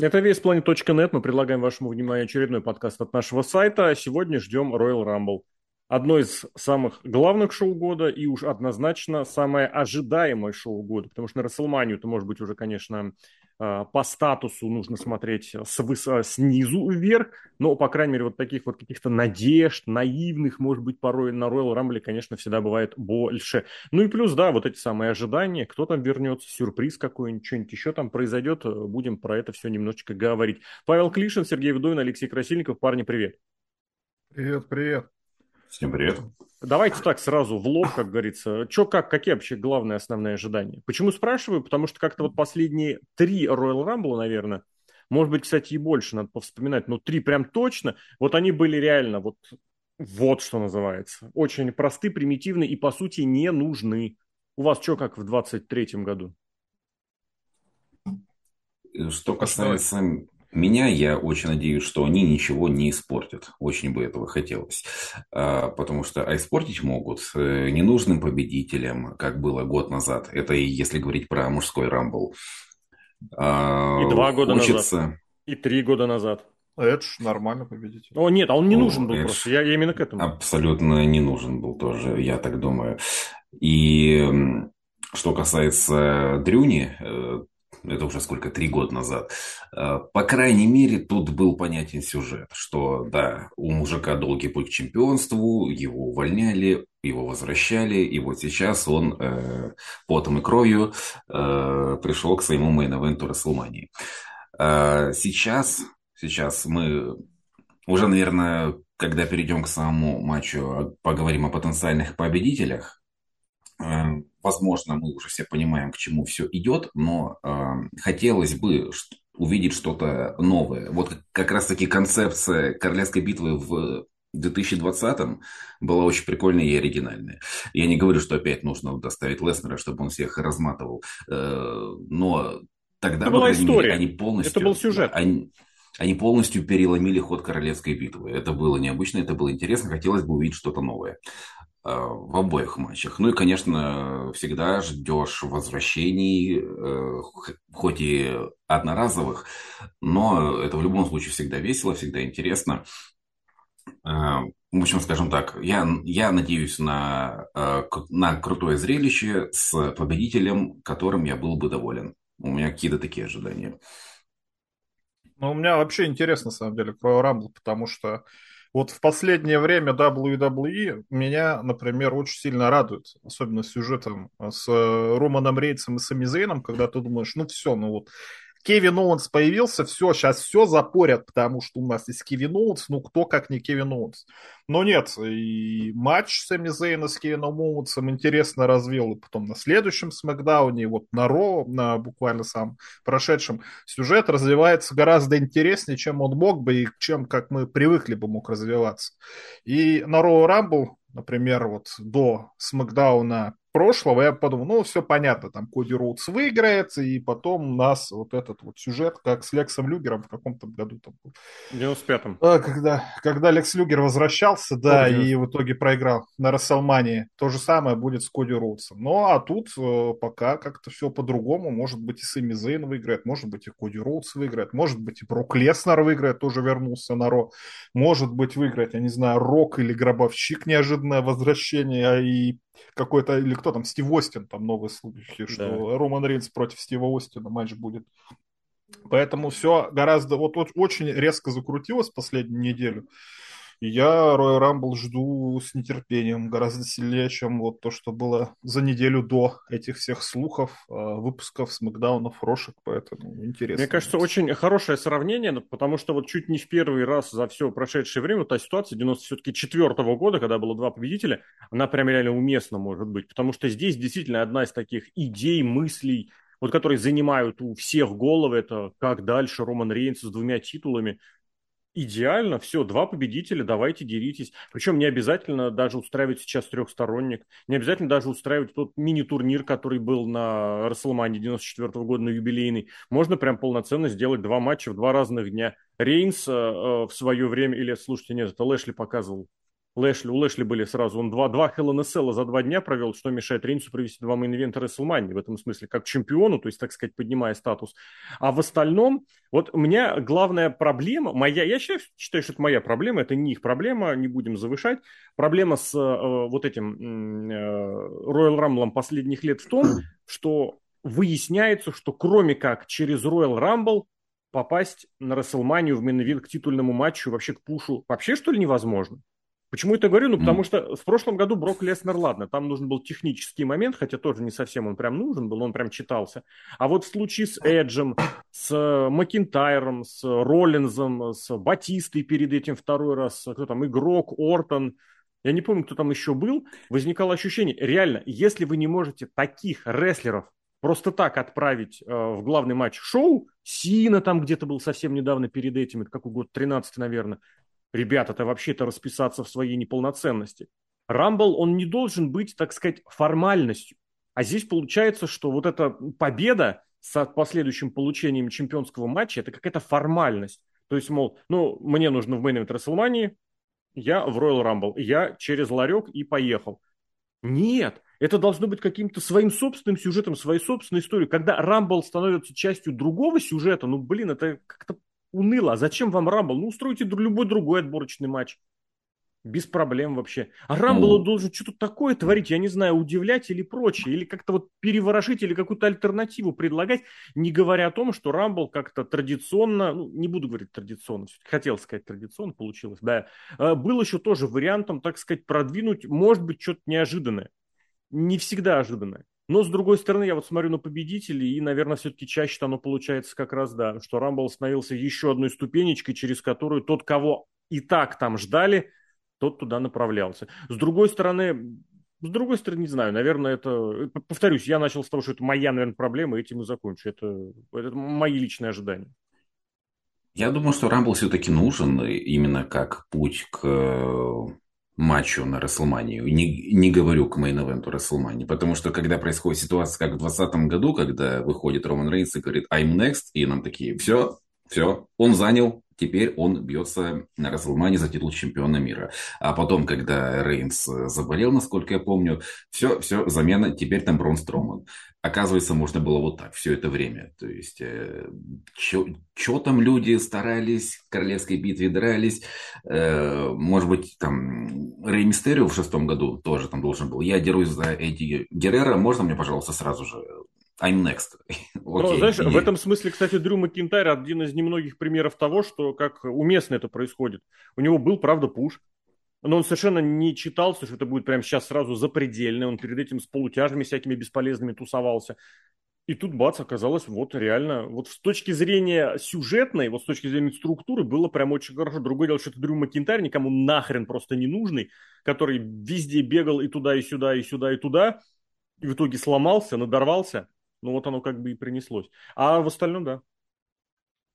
Это весьplanet.net. Мы предлагаем вашему вниманию очередной подкаст от нашего сайта. Сегодня ждем Royal Rumble. Одно из самых главных шоу года и уж однозначно самое ожидаемое шоу года. Потому что на Расселманию это может быть уже, конечно, а, по статусу нужно смотреть с выс- снизу вверх, но, по крайней мере, вот таких вот каких-то надежд, наивных, может быть, порой на Royal Rumble, конечно, всегда бывает больше. Ну и плюс, да, вот эти самые ожидания, кто там вернется, сюрприз какой-нибудь, что-нибудь еще там произойдет, будем про это все немножечко говорить. Павел Клишин, Сергей Вдовин, Алексей Красильников, парни, привет. Привет, привет. Всем привет. Давайте так сразу в лоб, как говорится. Че, как, какие вообще главные основные ожидания? Почему спрашиваю? Потому что как-то вот последние три Royal Rumble, наверное, может быть, кстати, и больше, надо повспоминать, но три прям точно, вот они были реально вот, вот что называется. Очень просты, примитивны и, по сути, не нужны. У вас что, как в 23-м году? Что касается меня, я очень надеюсь, что они ничего не испортят. Очень бы этого хотелось. А, потому что а испортить могут э, ненужным победителям, как было год назад. Это если говорить про мужской рамбл. А, и два года Хочется... назад. И три года назад. Эдж нормально победитель. О, нет, а он не О, нужен был Эдж просто. Я, я именно к этому. Абсолютно не нужен был тоже, я так думаю. И что касается Дрюни, э, это уже сколько, три года назад. А, по крайней мере, тут был понятен сюжет, что да, у мужика долгий путь к чемпионству, его увольняли, его возвращали, и вот сейчас он э, потом и кровью э, пришел к своему мейн-эвенту Расселмании. Э, сейчас, сейчас мы уже, наверное, когда перейдем к самому матчу, поговорим о потенциальных победителях. Возможно, мы уже все понимаем, к чему все идет, но э, хотелось бы увидеть что-то новое. Вот как раз-таки концепция королевской битвы в 2020-м была очень прикольная и оригинальная. Я не говорю, что опять нужно доставить Леснера, чтобы он всех разматывал, э, но тогда, Это была история. Мере, они полностью... Это был сюжет. Они, они полностью переломили ход королевской битвы. Это было необычно, это было интересно, хотелось бы увидеть что-то новое. Э, в обоих матчах. Ну и, конечно, всегда ждешь возвращений, э, хоть и одноразовых, но это в любом случае всегда весело, всегда интересно. Э, в общем, скажем так, я, я надеюсь на, на крутое зрелище с победителем, которым я был бы доволен. У меня какие-то такие ожидания. Ну, у меня вообще интересно, на самом деле, про Rumble, потому что вот в последнее время WWE меня, например, очень сильно радует, особенно сюжетом с Романом Рейнсом и Сами Зейном, когда ты думаешь, ну все, ну вот Кевин Оуэнс появился, все, сейчас все запорят, потому что у нас есть Кевин Оуэнс, ну кто как не Кевин Оуэнс. Но нет, и матч Сами Зейна с Кевином Оуэнсом интересно развил, и потом на следующем SmackDown е, вот на Raw, на буквально сам прошедшем, сюжет развивается гораздо интереснее, чем он мог бы, и чем, как мы привыкли бы, мог развиваться. И на Ро Рамбл, например, вот до Смакдауна прошлого, я подумал, ну, все понятно, там Коди Роудс выиграет, и потом у нас вот этот вот сюжет, как с Лексом Люгером в каком-то году там был. В 95-м. А, когда, когда Лекс Люгер возвращался, да, Помню. и в итоге проиграл на Расселмании. То же самое будет с Коди Роудсом. Ну, а тут э, пока как-то все по-другому. Может быть, и Сами Зейн выиграет, может быть, и Коди Роудс выиграет, может быть, и Брок Леснер выиграет, тоже вернулся на Ро. Может быть, выиграет, я не знаю, Рок или Гробовщик, неожиданное возвращение, а и какой-то, или кто там, Стив Остин, там новые слухи, что да. Роман Рейнс против Стива Остина матч будет. Поэтому все гораздо, вот очень резко закрутилось последнюю неделю я Royal Rumble жду с нетерпением, гораздо сильнее, чем вот то, что было за неделю до этих всех слухов, а, выпусков, смакдаунов, рошек, поэтому интересно. Мне кажется, очень хорошее сравнение, потому что вот чуть не в первый раз за все прошедшее время та ситуация 94 -го года, когда было два победителя, она прям реально уместна может быть, потому что здесь действительно одна из таких идей, мыслей, вот которые занимают у всех головы, это как дальше Роман Рейнс с двумя титулами, идеально, все, два победителя, давайте деритесь. Причем не обязательно даже устраивать сейчас трехсторонник, не обязательно даже устраивать тот мини-турнир, который был на Расселмане 94 -го года на юбилейный. Можно прям полноценно сделать два матча в два разных дня. Рейнс э, в свое время, или, слушайте, нет, это Лэшли показывал Лэшли, у Лэшли были сразу, он два, два Hell in Cell за два дня провел, что мешает Рейнсу провести два main event а WrestleMania, в этом смысле, как чемпиону, то есть, так сказать, поднимая статус. А в остальном, вот у меня главная проблема, моя, я считаю, считаю, что это моя проблема, это не их проблема, не будем завышать. Проблема с э, вот этим э, Royal Rumble последних лет в том, что выясняется, что кроме как через Royal Rumble попасть на WrestleMania в main к титульному матчу, вообще к push у, вообще что ли невозможно? Почему это говорю? Ну, потому что в прошлом году Брок Леснер, ладно, там нужен был технический момент, хотя тоже не совсем он прям нужен был, он прям читался. А вот в случае с Эджем, с Макинтайром, с Роллинзом, с Батистой перед этим второй раз, кто там, игрок, Ортон, я не помню, кто там еще был, возникало ощущение, реально, если вы не можете таких рестлеров просто так отправить э, в главный матч шоу, Сина там где-то был совсем недавно перед этим, это какой год, 13 наверное, Ребята, это вообще-то расписаться в своей неполноценности. Рамбл, он не должен быть, так сказать, формальностью. А здесь получается, что вот эта победа с последующим получением чемпионского матча, это какая-то формальность. То есть, мол, ну, мне нужно в мейн Расселмании, я в Royal Rumble, я через ларек и поехал. Нет, это должно быть каким-то своим собственным сюжетом, своей собственной историей. Когда Рамбл становится частью другого сюжета, ну, блин, это как-то уныло. А зачем вам Рамбл? Ну, устройте любой другой отборочный матч. Без проблем вообще. А Рамбл ну... должен что-то такое творить, я не знаю, удивлять или прочее, или как-то вот переворошить, или какую-то альтернативу предлагать, не говоря о том, что Рамбл как-то традиционно, ну, не буду говорить традиционно, хотел сказать традиционно, получилось, да, а, был еще тоже вариантом, так сказать, продвинуть, может быть, что-то неожиданное. Не всегда ожиданное. Но, с другой стороны, я вот смотрю на победителей, и, наверное, все-таки чаще оно получается как раз, да, что Рамбл становился еще одной ступенечкой, через которую тот, кого и так там ждали, тот туда направлялся. С другой стороны, с другой стороны, не знаю, наверное, это... Повторюсь, я начал с того, что это моя, наверное, проблема, и этим и закончу. Это, это мои личные ожидания. Я думаю, что Рамбл все-таки нужен именно как путь к матчу на Расселманию. Не, не говорю к мейн-эвенту Расселмании, потому что когда происходит ситуация, как в 2020 году, когда выходит Роман Рейнс и говорит «I'm next», и нам такие «все, все, он занял Теперь он бьется на Расселмане за титул чемпиона мира. А потом, когда Рейнс заболел, насколько я помню, все, все, замена, теперь там Брон Строман. Оказывается, можно было вот так все это время. То есть, э, что там люди старались, в королевской битве дрались. Э, может быть, там Рей Мистерио в шестом году тоже там должен был. Я дерусь за Эдди Геррера. Можно мне, пожалуйста, сразу же I'm next. Но, знаешь, в этом смысле, кстати, Дрю Макинтайр один из немногих примеров того, что как уместно это происходит. У него был, правда, пуш, но он совершенно не читался, что это будет прямо сейчас сразу запредельно. Он перед этим с полутяжами всякими бесполезными тусовался. И тут, бац, оказалось, вот реально, вот с точки зрения сюжетной, вот с точки зрения структуры, было прям очень хорошо. Другое дело, что это Дрю Макинтайр, никому нахрен просто не нужный, который везде бегал и туда, и сюда, и сюда, и туда, и в итоге сломался, надорвался. Ну вот оно как бы и принеслось. А в остальном, да.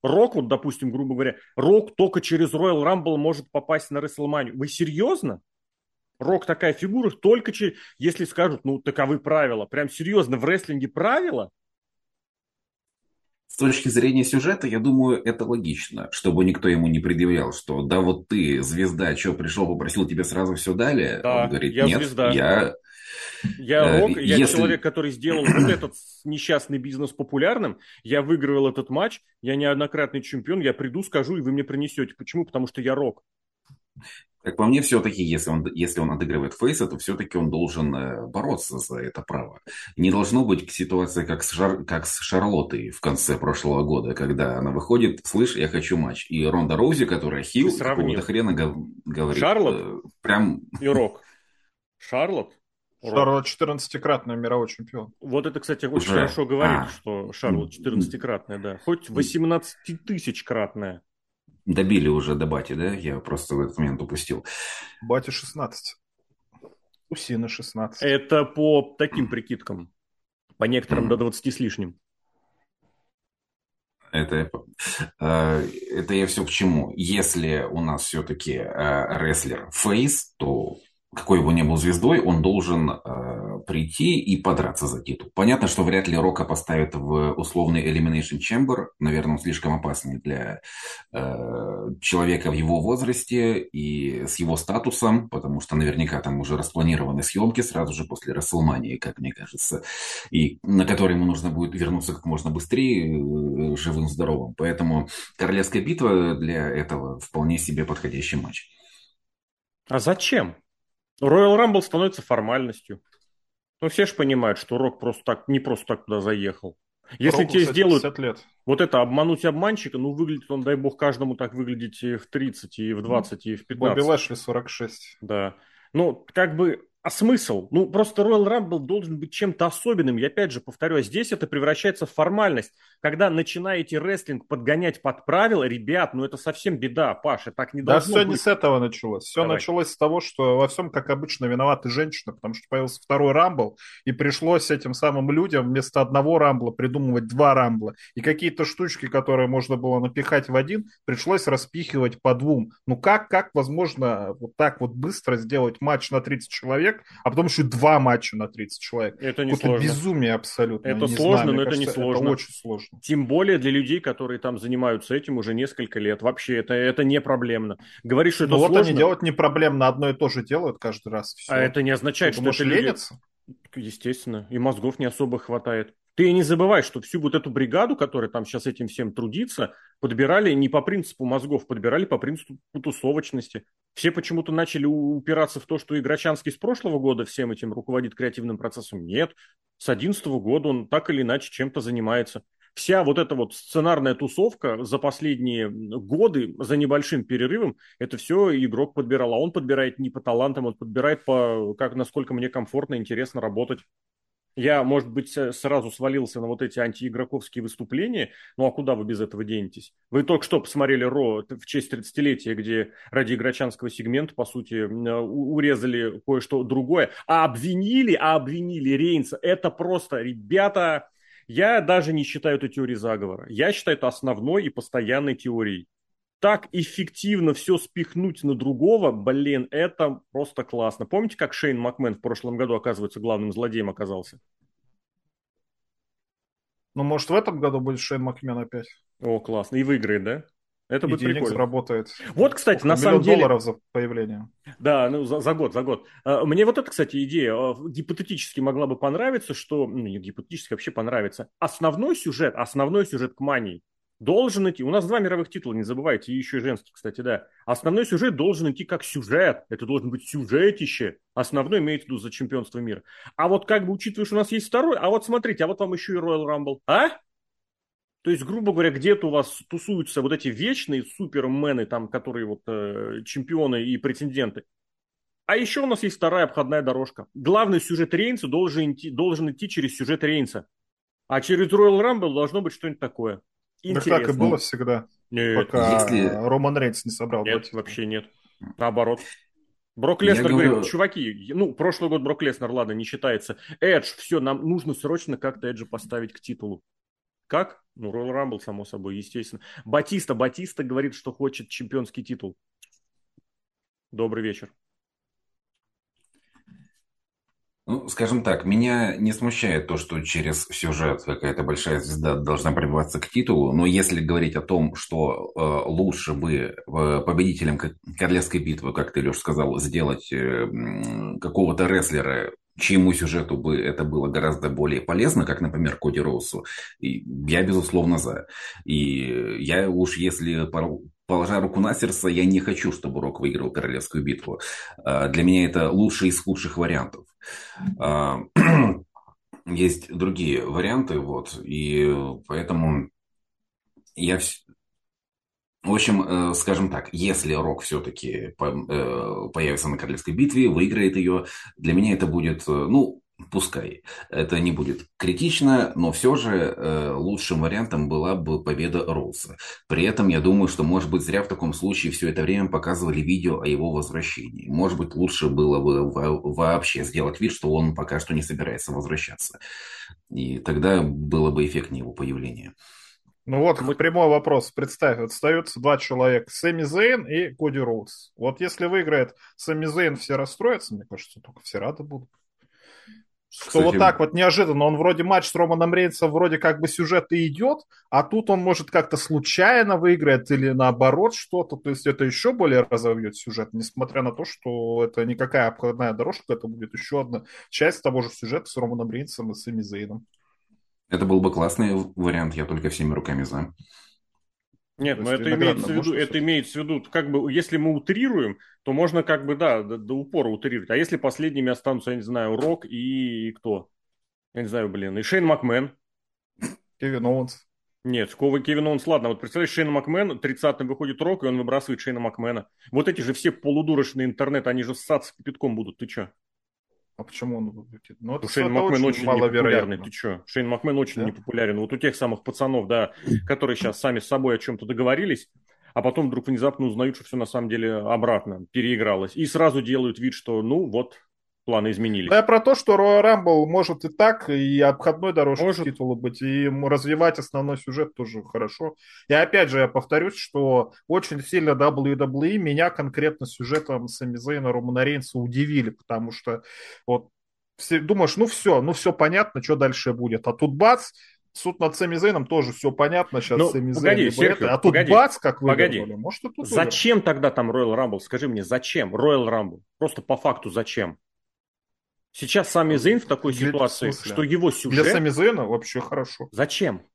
Рок, вот, допустим, грубо говоря, Рок только через Royal Rumble может попасть на WrestleMania. Вы серьезно? Рок такая фигура, только через... Если скажут, ну, таковы правила. Прям серьезно, в рестлинге правила? С точки зрения сюжета, я думаю, это логично, чтобы никто ему не предъявлял, что да вот ты, звезда, что пришел, попросил, тебе сразу все дали. Да, Он говорит, я нет, звезда. я я рок, я Если... человек, который сделал вот этот несчастный бизнес популярным. Я выиграл этот матч, я неоднократный чемпион, я приду, скажу, и вы мне принесете. Почему? Потому что я рок. Как по мне, все-таки, если он, если он отыгрывает фейса, то все-таки он должен э, бороться за это право. Не должно быть ситуация, как с, Шар, как с Шарлоттой в конце прошлого года, когда она выходит, слышь, я хочу матч. И Ронда Роузи, которая хил, какого-то хрена говорит. Шарлот э, прям... и Рок. Шарлот Шарлот 14-кратный мировой чемпион. Вот это, кстати, очень Уже? хорошо говорит, а. что Шарлот 14-кратная, да. Хоть 18-тысячкратная. Добили уже до Бати, да? Я просто в этот момент упустил. Бати 16. У Сина 16. Это по таким прикидкам. По некоторым до 20 с лишним. Это, э, это я все к чему. Если у нас все-таки э, рестлер фейс, то какой бы ни был звездой, он должен э, прийти и подраться за титул. Понятно, что вряд ли Рока поставят в условный Elimination Chamber. Наверное, он слишком опасный для э, человека в его возрасте и с его статусом, потому что наверняка там уже распланированы съемки сразу же после Расселмании, как мне кажется, и на которые ему нужно будет вернуться как можно быстрее, э, живым, здоровым. Поэтому Королевская битва для этого вполне себе подходящий матч. А зачем? Royal Rumble становится формальностью. Ну, все же понимают, что Рок просто так, не просто так туда заехал. Если Року, тебе сделают лет. вот это, обмануть обманщика, ну, выглядит он, дай бог, каждому так выглядеть и в 30, и в 20, и в 15. Бобби Лэшли 46. Да. Ну, как бы а смысл? Ну, просто Royal Rumble должен быть чем-то особенным. Я опять же повторю, а здесь это превращается в формальность. Когда начинаете рестлинг подгонять под правила, ребят, ну это совсем беда, Паша, так не да должно быть. Все не с этого началось. Все Давай. началось с того, что во всем, как обычно, виноваты женщины, потому что появился второй Рамбл, и пришлось этим самым людям вместо одного Рамбла придумывать два Рамбла. И какие-то штучки, которые можно было напихать в один, пришлось распихивать по двум. Ну как, как возможно вот так вот быстро сделать матч на 30 человек, человек, а потом еще два матча на 30 человек. Это не сложно. безумие абсолютно. Это не сложно, знаю, но это кажется, не сложно. Это очень сложно. Тем более для людей, которые там занимаются этим уже несколько лет. Вообще, это, это не проблемно. Говоришь, что это ну, сложно. вот они делают не проблемно, одно и то же делают каждый раз. Все. А это не означает, что, что это ленятся? Естественно. И мозгов не особо хватает. Ты не забывай, что всю вот эту бригаду, которая там сейчас этим всем трудится, подбирали не по принципу мозгов, подбирали по принципу тусовочности. Все почему-то начали упираться в то, что Играчанский с прошлого года всем этим руководит креативным процессом. Нет, с 2011 года он так или иначе чем-то занимается. Вся вот эта вот сценарная тусовка за последние годы, за небольшим перерывом, это все игрок подбирал. А он подбирает не по талантам, он подбирает по, как, насколько мне комфортно, интересно работать. Я, может быть, сразу свалился на вот эти антиигроковские выступления. Ну а куда вы без этого денетесь? Вы только что посмотрели Ро в честь 30-летия, где ради игрочанского сегмента, по сути, урезали кое-что другое. А обвинили, а обвинили Рейнса. Это просто, ребята, я даже не считаю эту теорией заговора. Я считаю это основной и постоянной теорией так эффективно все спихнуть на другого, блин, это просто классно. Помните, как Шейн Макмен в прошлом году, оказывается, главным злодеем оказался? Ну, может, в этом году будет Шейн Макмен опять. О, классно. И выиграет, да? Это и будет денег прикольно. заработает. Вот, кстати, Сколько, на самом деле... долларов за появление. Да, ну, за, за год, за год. А, мне вот эта, кстати, идея а, гипотетически могла бы понравиться, что... Ну, не гипотетически, вообще понравится. Основной сюжет, основной сюжет к мании должен идти. У нас два мировых титула, не забывайте, и еще и женский, кстати, да. Основной сюжет должен идти как сюжет. Это должен быть сюжетище. Основной имеется в виду за чемпионство мира. А вот как бы учитывая, что у нас есть второй, а вот смотрите, а вот вам еще и Royal Rumble. А? То есть, грубо говоря, где-то у вас тусуются вот эти вечные супермены, там, которые вот э, чемпионы и претенденты. А еще у нас есть вторая обходная дорожка. Главный сюжет Рейнса должен идти, должен идти через сюжет Рейнса. А через Royal Rumble должно быть что-нибудь такое интересно. Так и было всегда, нет. пока Если... Роман Рейнс не собрал. Нет, вообще нет. Наоборот. Брок Леснер говорю... говорит, чуваки, ну, прошлый год Брок Леснер, ладно, не считается. Эдж, все, нам нужно срочно как-то Эджа поставить к титулу. Как? Ну, Ройл Рамбл, само собой, естественно. Батиста, Батиста говорит, что хочет чемпионский титул. Добрый вечер. Ну, скажем так, меня не смущает то, что через сюжет какая-то большая звезда должна пробиваться к титулу, но если говорить о том, что э, лучше бы э, победителем Королевской битвы, как ты, Леш, сказал, сделать э, какого-то рестлера, чьему сюжету бы это было гораздо более полезно, как, например, Коди Роусу, я, безусловно, за. И я уж, если положа руку на сердце, я не хочу, чтобы Рок выиграл Королевскую битву. Э, для меня это лучший из худших вариантов. А, есть другие варианты, вот, и поэтому я... В общем, э, скажем так, если Рок все-таки э, появится на Королевской битве, выиграет ее, для меня это будет, э, ну, Пускай. Это не будет критично, но все же э, лучшим вариантом была бы победа Роуса. При этом я думаю, что, может быть, зря в таком случае все это время показывали видео о его возвращении. Может быть, лучше было бы вообще сделать вид, что он пока что не собирается возвращаться. И тогда было бы эффектнее его появления. Ну вот, Мы... прямой вопрос. Представь, остаются два человека. Сэмми Зейн и Коди Роуз. Вот если выиграет Сэмми Зейн, все расстроятся, мне кажется, только все рады будут. Что Кстати, вот так вот неожиданно, он вроде матч с Романом Рейнсом, вроде как бы сюжет и идет, а тут он может как-то случайно выиграть или наоборот что-то, то есть это еще более разовьет сюжет, несмотря на то, что это никакая обходная дорожка, это будет еще одна часть того же сюжета с Романом Рейнсом и Сами Зейном. Это был бы классный вариант, я только всеми руками за. Нет, но это имеется в виду, это имеется в виду, как бы, если мы утрируем, то можно как бы, да, до, до упора утрировать. А если последними останутся, я не знаю, Рок и, и кто? Я не знаю, блин, и Шейн Макмен. Кевин Оуэнс. Нет, Кова Кевин Оуэнс, ладно, вот представляешь, Шейн Макмен, 30-м выходит Рок, и он выбрасывает Шейна Макмена. Вот эти же все полудурочные интернет, они же ссаться кипятком будут, ты чё? А почему он вылетит? Ну, это Шейн Макмен очень, очень непопулярный, ты что? Шейн Макмен очень да? непопулярен. Вот у тех самых пацанов, да, которые сейчас сами с собой о чем-то договорились, а потом вдруг внезапно узнают, что все на самом деле обратно переигралось. И сразу делают вид, что ну вот, планы изменились. Да, я про то, что Royal Rumble может и так, и обходной дорожкой может. титула быть, и развивать основной сюжет тоже хорошо. И опять же, я повторюсь, что очень сильно WWE меня конкретно сюжетом Сами Зейна, Романа Рейнса удивили, потому что вот все, думаешь, ну все, ну все понятно, что дальше будет. А тут бац, суд над Сами Зейном тоже все понятно сейчас. Ну, Сами погоди, Серхио, а тут погоди, бац, как погоди. Может, тут зачем выиграли. тогда там Royal Rumble? Скажи мне, зачем Royal Rumble? Просто по факту зачем? Сейчас Сами Зейн в такой Для, ситуации, в что его сюжет... Для Сами Зейна вообще хорошо. Зачем?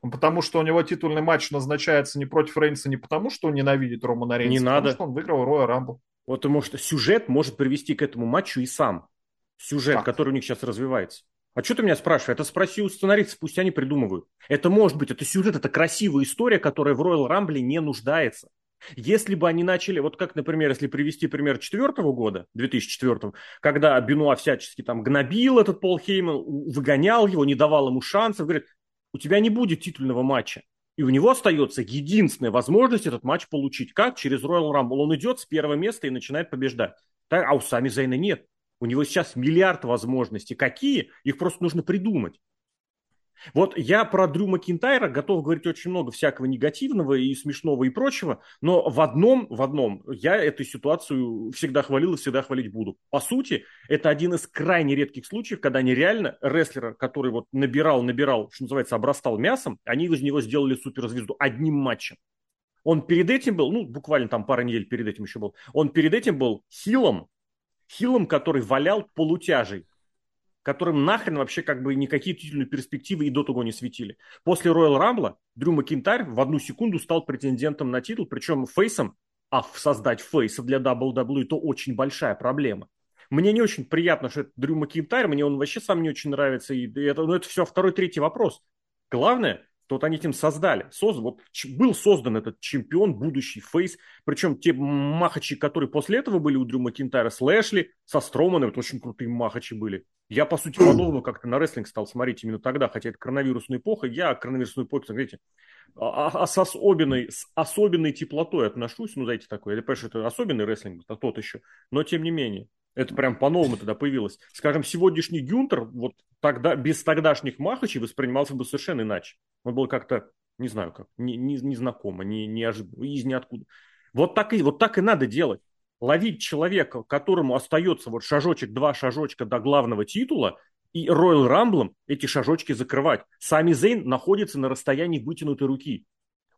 Потому что у него титульный матч назначается не против Рейнса, не потому что он ненавидит Романа Рейнса, не потому надо. что он выиграл Роя Рамбл. Вот потому что сюжет может привести к этому матчу и сам. Сюжет, как? который у них сейчас развивается. А что ты меня спрашиваешь? Это спроси у сценаристов, пусть они придумывают. Это может быть, это сюжет, это красивая история, которая в Royal Rumble не нуждается. Если бы они начали, вот как, например, если привести пример четвертого года, 2004, когда Бенуа всячески там гнобил этот Пол Хейман, выгонял его, не давал ему шансов, говорит, у тебя не будет титульного матча. И у него остается единственная возможность этот матч получить. Как? Через Royal Rumble. Он идет с первого места и начинает побеждать. А у Сами Зейна нет. У него сейчас миллиард возможностей. Какие? Их просто нужно придумать. Вот я про Дрю Макинтайра готов говорить очень много всякого негативного и смешного и прочего, но в одном, в одном я эту ситуацию всегда хвалил и всегда хвалить буду. По сути, это один из крайне редких случаев, когда они реально рестлера, который вот набирал, набирал, что называется, обрастал мясом, они из него сделали суперзвезду одним матчем. Он перед этим был, ну, буквально там пару недель перед этим еще был, он перед этим был хилом, хилом, который валял полутяжей которым нахрен вообще как бы никакие титульные перспективы и до того не светили. После Royal Rumble Дрю Макинтарь в одну секунду стал претендентом на титул, причем фейсом, а создать фейса для WWE это очень большая проблема. Мне не очень приятно, что это Дрю Макинтарь, мне он вообще сам не очень нравится, и это, ну, это все второй, третий вопрос. Главное, то вот они этим создали. Создан, вот был создан этот чемпион, будущий фейс. Причем те махачи, которые после этого были у Дрю Макинтайра с Лэшли, со Строманом, это очень крутые махачи были. Я, по сути, подобно как-то на рестлинг стал смотреть именно тогда, хотя это коронавирусная эпоха. Я к коронавирусной эпохе, знаете, а, а, а с, особенной, с особенной теплотой отношусь. Ну, знаете, такое. Я понимаю, что это особенный рестлинг, это тот еще. Но, тем не менее, это прям по-новому тогда появилось. Скажем, сегодняшний Гюнтер вот тогда, без тогдашних махачей воспринимался бы совершенно иначе. Он был как-то, не знаю как, не, не, незнакомо, не, неожиданно, из ниоткуда. Вот так, и, вот так и надо делать ловить человека, которому остается вот шажочек, два шажочка до главного титула, и Royal Rumble эти шажочки закрывать. Сами Зейн находится на расстоянии вытянутой руки.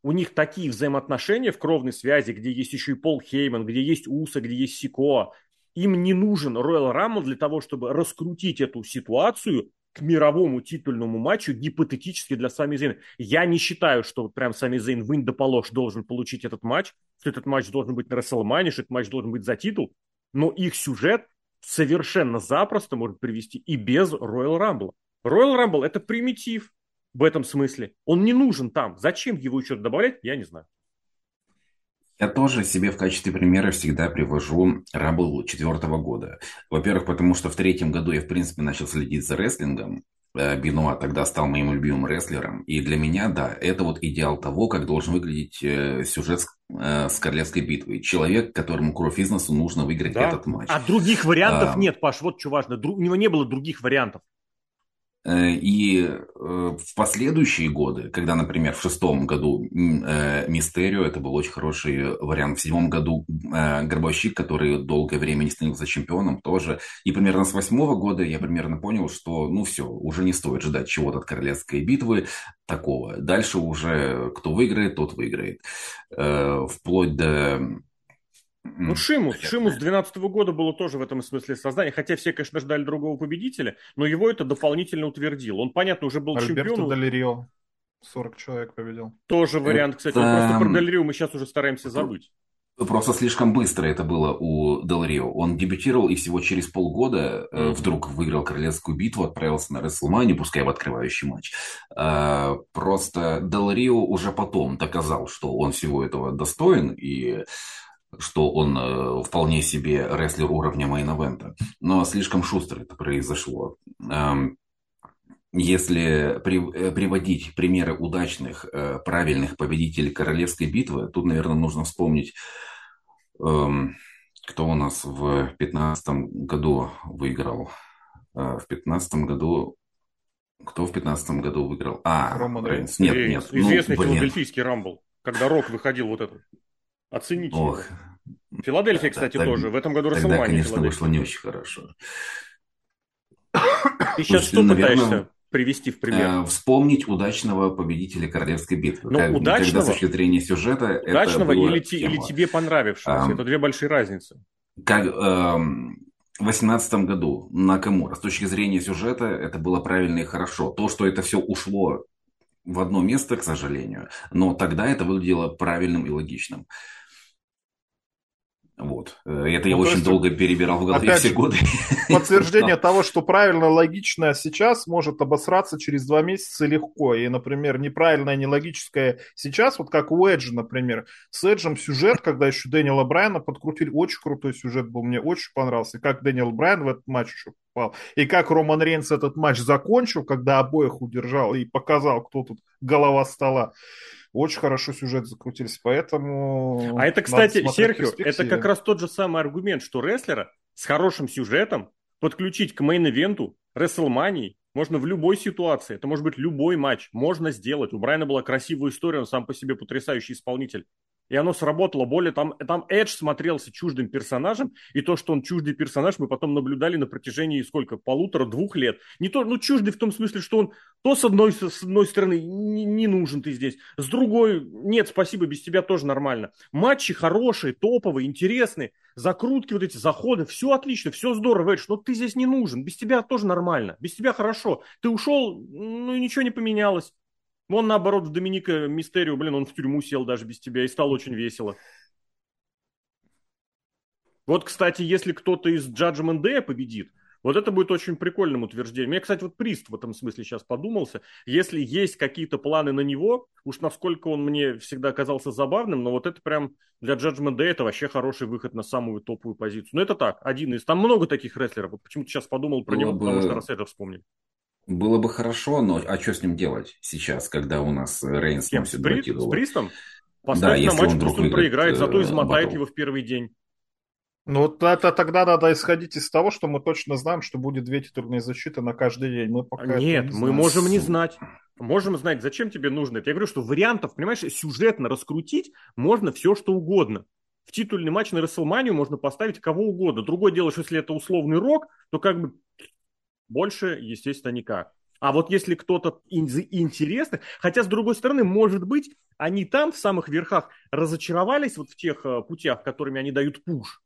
У них такие взаимоотношения в кровной связи, где есть еще и Пол Хейман, где есть Уса, где есть Сикоа. Им не нужен Royal Rumble для того, чтобы раскрутить эту ситуацию к мировому титульному матчу гипотетически для Сами Зейна. Я не считаю, что прям Сами Зейн вынь да должен получить этот матч, что этот матч должен быть на Расселмане, что этот матч должен быть за титул, но их сюжет совершенно запросто может привести и без Royal Rumble. Royal Rumble это примитив в этом смысле. Он не нужен там. Зачем его еще добавлять, я не знаю. Я тоже себе в качестве примера всегда привожу Рамбл четвертого года. Во-первых, потому что в третьем году я, в принципе, начал следить за рестлингом. Э, Бенуа тогда стал моим любимым рестлером. И для меня, да, это вот идеал того, как должен выглядеть э, сюжет с, э, Королевской битвой. Человек, которому кровь из носу нужно выиграть да. этот матч. А других вариантов а... нет, Паш, вот что важно. Дру... У него не было других вариантов. Э, и э, в последующие годы, когда, например, в шестом году э, Мистерио, это был очень хороший вариант, в седьмом году Горбовщик, который долгое время не становился чемпионом, тоже. И примерно с восьмого года я примерно понял, что, ну все, уже не стоит ждать чего-то от королевской битвы такого. Дальше уже кто выиграет, тот выиграет. Вплоть до ну, Шимус. Шимус 2012 года было тоже в этом смысле создание. Хотя все, конечно, ждали другого победителя, но его это дополнительно утвердил. Он, понятно, уже был Альберто чемпионом. Дель 40 человек победил. Тоже вариант, кстати. Это... Просто про Дель мы сейчас уже стараемся забыть. Просто слишком быстро это было у Дел Рио. Он дебютировал и всего через полгода mm-hmm. вдруг выиграл королевскую битву, отправился на Рестлмани, пускай в открывающий матч. А, просто Дел Рио уже потом доказал, что он всего этого достоин, и что он э, вполне себе рестлер уровня мейн-эвента. Но слишком шустро это произошло. Эм, если при, э, приводить примеры удачных, э, правильных победителей королевской битвы, тут, наверное, нужно вспомнить, эм, кто у нас в 2015 году выиграл. В 2015 году кто в 2015 году выиграл? А, Роман Рейнс. Нет, нет. Известный ну, филадельфийский Рамбл, когда Рок выходил вот этот. Оцените. Ох. Филадельфия, кстати, так, тоже. В этом году Тогда, Расселмания конечно, вышло не очень хорошо. Ты сейчас что пытаешься привести в пример? Э, вспомнить удачного победителя королевской битвы. Ну, как, удачного, когда с точки зрения сюжета удачного это или, тебе понравившегося. Это две большие разницы. Как э, в 2018 году на Камура. С точки зрения сюжета это было правильно и хорошо. То, что это все ушло в одно место, к сожалению, но тогда это выглядело правильным и логичным. Вот. Э, это ну, я очень есть, долго перебирал в голове все годы. Подтверждение того, что правильно, логичное сейчас может обосраться через два месяца легко. И, например, неправильное, нелогическое сейчас, вот как у Эджа, например. С Эджем сюжет, когда еще Дэниела Брайана подкрутили, очень крутой сюжет был, мне очень понравился. И как Дэниел Брайан в этот матч еще попал. И как Роман Рейнс этот матч закончил, когда обоих удержал и показал, кто тут голова стола очень хорошо сюжет закрутились, поэтому... А это, кстати, Серхио, это как раз тот же самый аргумент, что рестлера с хорошим сюжетом подключить к мейн-ивенту WrestleMania можно в любой ситуации. Это может быть любой матч. Можно сделать. У Брайана была красивая история, он сам по себе потрясающий исполнитель и оно сработало. Более там, там Эдж смотрелся чуждым персонажем, и то, что он чуждый персонаж, мы потом наблюдали на протяжении сколько, полутора-двух лет. Не то, ну, чуждый в том смысле, что он то с одной, с одной стороны не, не нужен ты здесь, с другой, нет, спасибо, без тебя тоже нормально. Матчи хорошие, топовые, интересные, закрутки, вот эти заходы, все отлично, все здорово, Эдж, но ты здесь не нужен, без тебя тоже нормально, без тебя хорошо. Ты ушел, ну, ничего не поменялось. Он, наоборот, в Доминика Мистерио, блин, он в тюрьму сел даже без тебя и стал очень весело. Вот, кстати, если кто-то из Judgment Day победит, вот это будет очень прикольным утверждением. Мне, кстати, вот Прист в этом смысле сейчас подумался. Если есть какие-то планы на него, уж насколько он мне всегда казался забавным, но вот это прям для Judgment Day это вообще хороший выход на самую топовую позицию. Но это так, один из. Там много таких рестлеров. Вот почему-то сейчас подумал про Было него, бы... потому что раз это вспомнил. Было бы хорошо, но а что с ним делать сейчас, когда у нас Рейнс Кем, носит с, Бри... с Бристом? Поставить да, на матч, пусть он проиграет, э, зато измотает его в первый день. Ну, вот это тогда надо исходить из того, что мы точно знаем, что будет две титульные защиты на каждый день. Мы пока Нет, не мы можем не знать. Можем знать, зачем тебе нужно это. Я говорю, что вариантов, понимаешь, сюжетно раскрутить можно все, что угодно. В титульный матч на Расселманию можно поставить кого угодно. Другое дело, что если это условный рок, то как бы больше, естественно, никак. А вот если кто-то из интересных, хотя, с другой стороны, может быть, они там, в самых верхах, разочаровались вот в тех э, путях, которыми они дают пуш.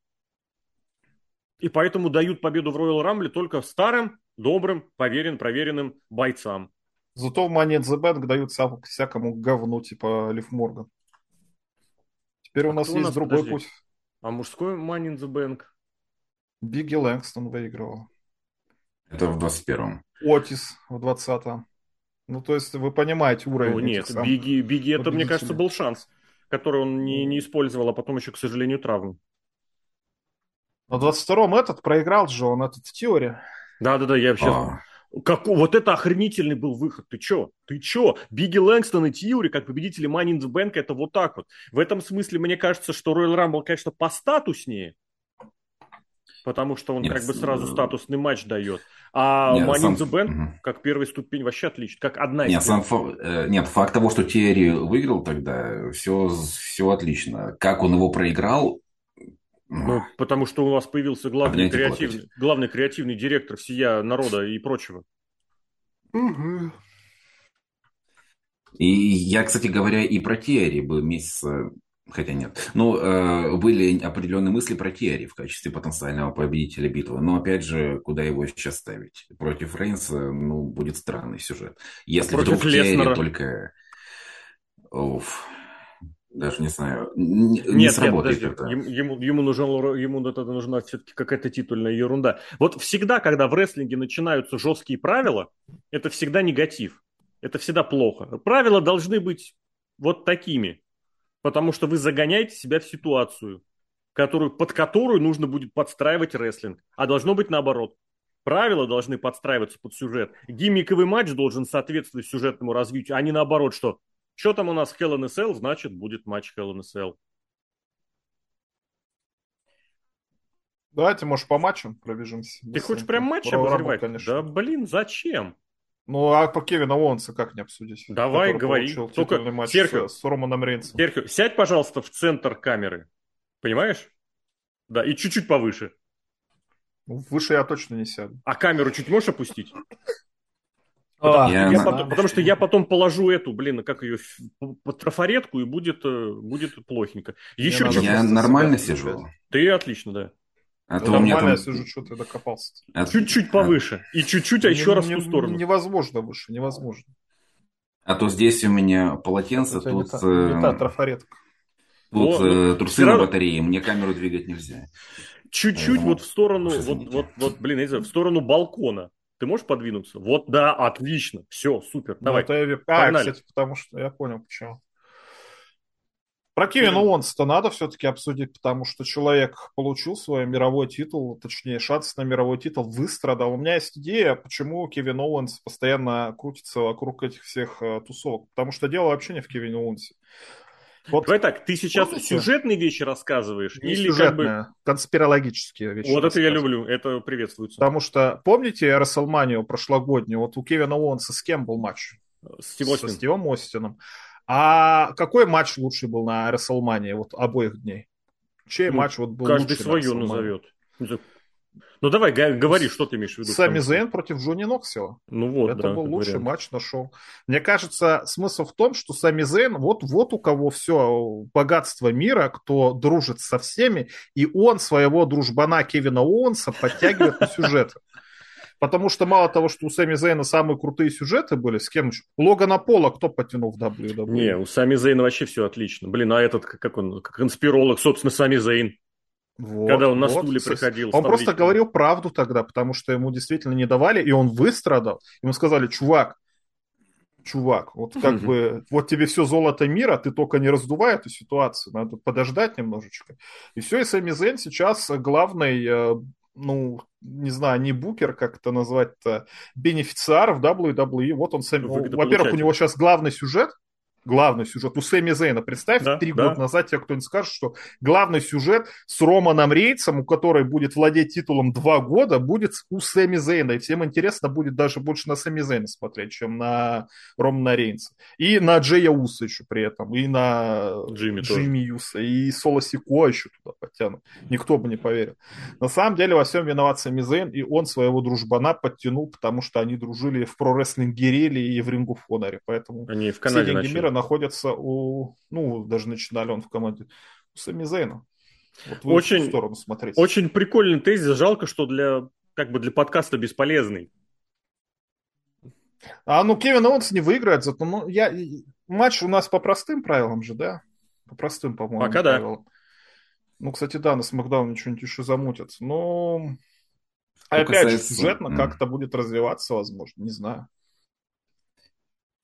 И поэтому дают победу в Royal Rumble только старым, добрым, поверен, проверенным бойцам. Зато в Money in the Bank дают всякому говну, типа Лив Морган. Теперь а у нас есть нас, другой подожди. путь. А мужской Money in the Bank? Бигги Лэнгстон выигрывал. Это в 21-м. Отис в 20-м. Ну, то есть вы понимаете уровень. Ну, нет, Биги, Биги это, мне кажется, был шанс, который он не, не использовал, а потом еще, к сожалению, травму. На 22-м этот проиграл же он, этот в теории. Да-да-да, я вообще... А. Как, вот это охренительный был выход. Ты чё? Ты чё? Бигги Лэнгстон и Тьюри, как победители Money in the Bank, это вот так вот. В этом смысле мне кажется, что Royal Rumble, конечно, постатуснее, потому что он Нет, как бы сразу статусный матч дает. А нет, Money сам... Band, угу. как первая ступень, вообще отлично, как одна из нет, сам фа... Э, нет, факт того, что Терри выиграл тогда, все, все отлично. Как он его проиграл, ну, потому что у вас появился главный креативный, главный креативный директор всея народа и прочего. Угу. И я, кстати говоря, и про Терри бы месяц Хотя нет. Ну, э, были определенные мысли про Терри в качестве потенциального победителя битвы. Но, опять же, куда его сейчас ставить? Против Рейнса, ну, будет странный сюжет. Если Против вдруг Леснера. Терри только... Уф. Даже не знаю. Не, нет, не сработает нет, подожди. это. Ему, ему, нужен, ему это нужна все-таки какая-то титульная ерунда. Вот всегда, когда в рестлинге начинаются жесткие правила, это всегда негатив. Это всегда плохо. Правила должны быть вот такими потому что вы загоняете себя в ситуацию, которую, под которую нужно будет подстраивать рестлинг. А должно быть наоборот. Правила должны подстраиваться под сюжет. Гиммиковый матч должен соответствовать сюжетному развитию, а не наоборот, что что там у нас Hell in a Cell, значит будет матч Hell in a Cell. Давайте, может, по матчам пробежимся. Ты хочешь прям матч обозревать? Конечно. Да, блин, зачем? Ну, а по Кевина Уонса как не обсудить? Давай, говори. Только матч Серхио, с, с Романом Рейнсом. Серхио, сядь, пожалуйста, в центр камеры. Понимаешь? Да, и чуть-чуть повыше. Ну, выше я точно не сяду. А камеру чуть можешь опустить? А, я я потом, потому что я потом положу эту, блин, как ее, под трафаретку, и будет, э, будет плохенько. Еще я нормально сижу. Ты отлично, да. А то Нормально, там... я сижу, что ты докопался. А... Чуть-чуть повыше. И чуть-чуть, а еще не, раз не, в ту сторону. Невозможно выше, невозможно. А то здесь у меня полотенце, Это тут... Не та, не та трафаретка. Тут О, э, трусы на батарее, мне камеру двигать нельзя. Чуть-чуть вот в сторону, вот, вот, вот, блин, я не знаю, в сторону балкона. Ты можешь подвинуться? Вот, да, отлично. Все, супер. Ну, Давай. Это я... А, кстати, потому что я понял, почему. Про Кевина Уонса-то надо все-таки обсудить, потому что человек получил свой мировой титул, точнее, шанс на мировой титул, выстрадал. У меня есть идея, почему Кевин Оуэнс постоянно крутится вокруг этих всех э, тусовок. Потому что дело вообще не в Кевине Оуэнсе. Вот, Давай так, ты сейчас помните? сюжетные вещи рассказываешь? Не или сюжетные, как бы... конспирологические вещи. Вот это я люблю, это приветствуется. Потому что, помните Расселманию прошлогоднюю? Вот у Кевина Оуэнса с кем был матч? С Стив Со Стивом Остином. А какой матч лучший был на Расселмане вот обоих дней? Чей ну, матч вот был Каждый свою назовет. Ну давай, говори, что ты имеешь в виду. Сами Зейн против Джонни Ноксила. Ну вот, Это да, был лучший вариант. матч на шоу. Мне кажется, смысл в том, что Сами Зейн, вот, вот у кого все богатство мира, кто дружит со всеми, и он своего дружбана Кевина Оуэнса подтягивает на сюжет. Потому что мало того, что у Сами Зейна самые крутые сюжеты были, с кем еще? Логана Пола кто потянул в WWE? Не, у Сами Зейна вообще все отлично. Блин, а этот, как он, конспиролог, собственно, Сами Зейн. Вот, когда он на вот. стуле приходил. Он просто говорил правду тогда, потому что ему действительно не давали, и он выстрадал. Ему сказали, чувак, чувак, вот как mm-hmm. бы, вот тебе все золото мира, ты только не раздувай эту ситуацию, надо подождать немножечко. И все, и Сами Зейн сейчас главный э, ну, не знаю, не букер, как это назвать-то, бенефициар в WWE. Вот он сам, во-первых, у него сейчас главный сюжет, главный сюжет. У Сэмми Зейна, представь, да, три да. года назад тебе кто-нибудь скажет, что главный сюжет с Романом Рейцем, у которой будет владеть титулом два года, будет у Сэмми Зейна. И всем интересно будет даже больше на Сэмми Зейна смотреть, чем на Романа Рейнса. И на Джея Уса еще при этом, и на Джимми, Джимми Юса, и Соло Сико еще туда подтянут. Никто бы не поверил. На самом деле во всем виноват Сэмми Зейн, и он своего дружбана подтянул, потому что они дружили в про-рестлинг Герели и в Рингу в Хоноре. Поэтому они в Канаде все деньги мира находятся у, ну, даже начинали он в команде, у Сами Зейна. Вот вы очень, в сторону смотреть. Очень прикольный тезис, жалко, что для, как бы для подкаста бесполезный. А ну Кевин Оуэнс не выиграет, зато ну, я, матч у нас по простым правилам же, да? По простым, по-моему, Пока правилам. да. Ну, кстати, да, на SmackDown е что-нибудь еще замутится. Но опять касается... же, сюжетно mm. как-то будет развиваться, возможно, не знаю.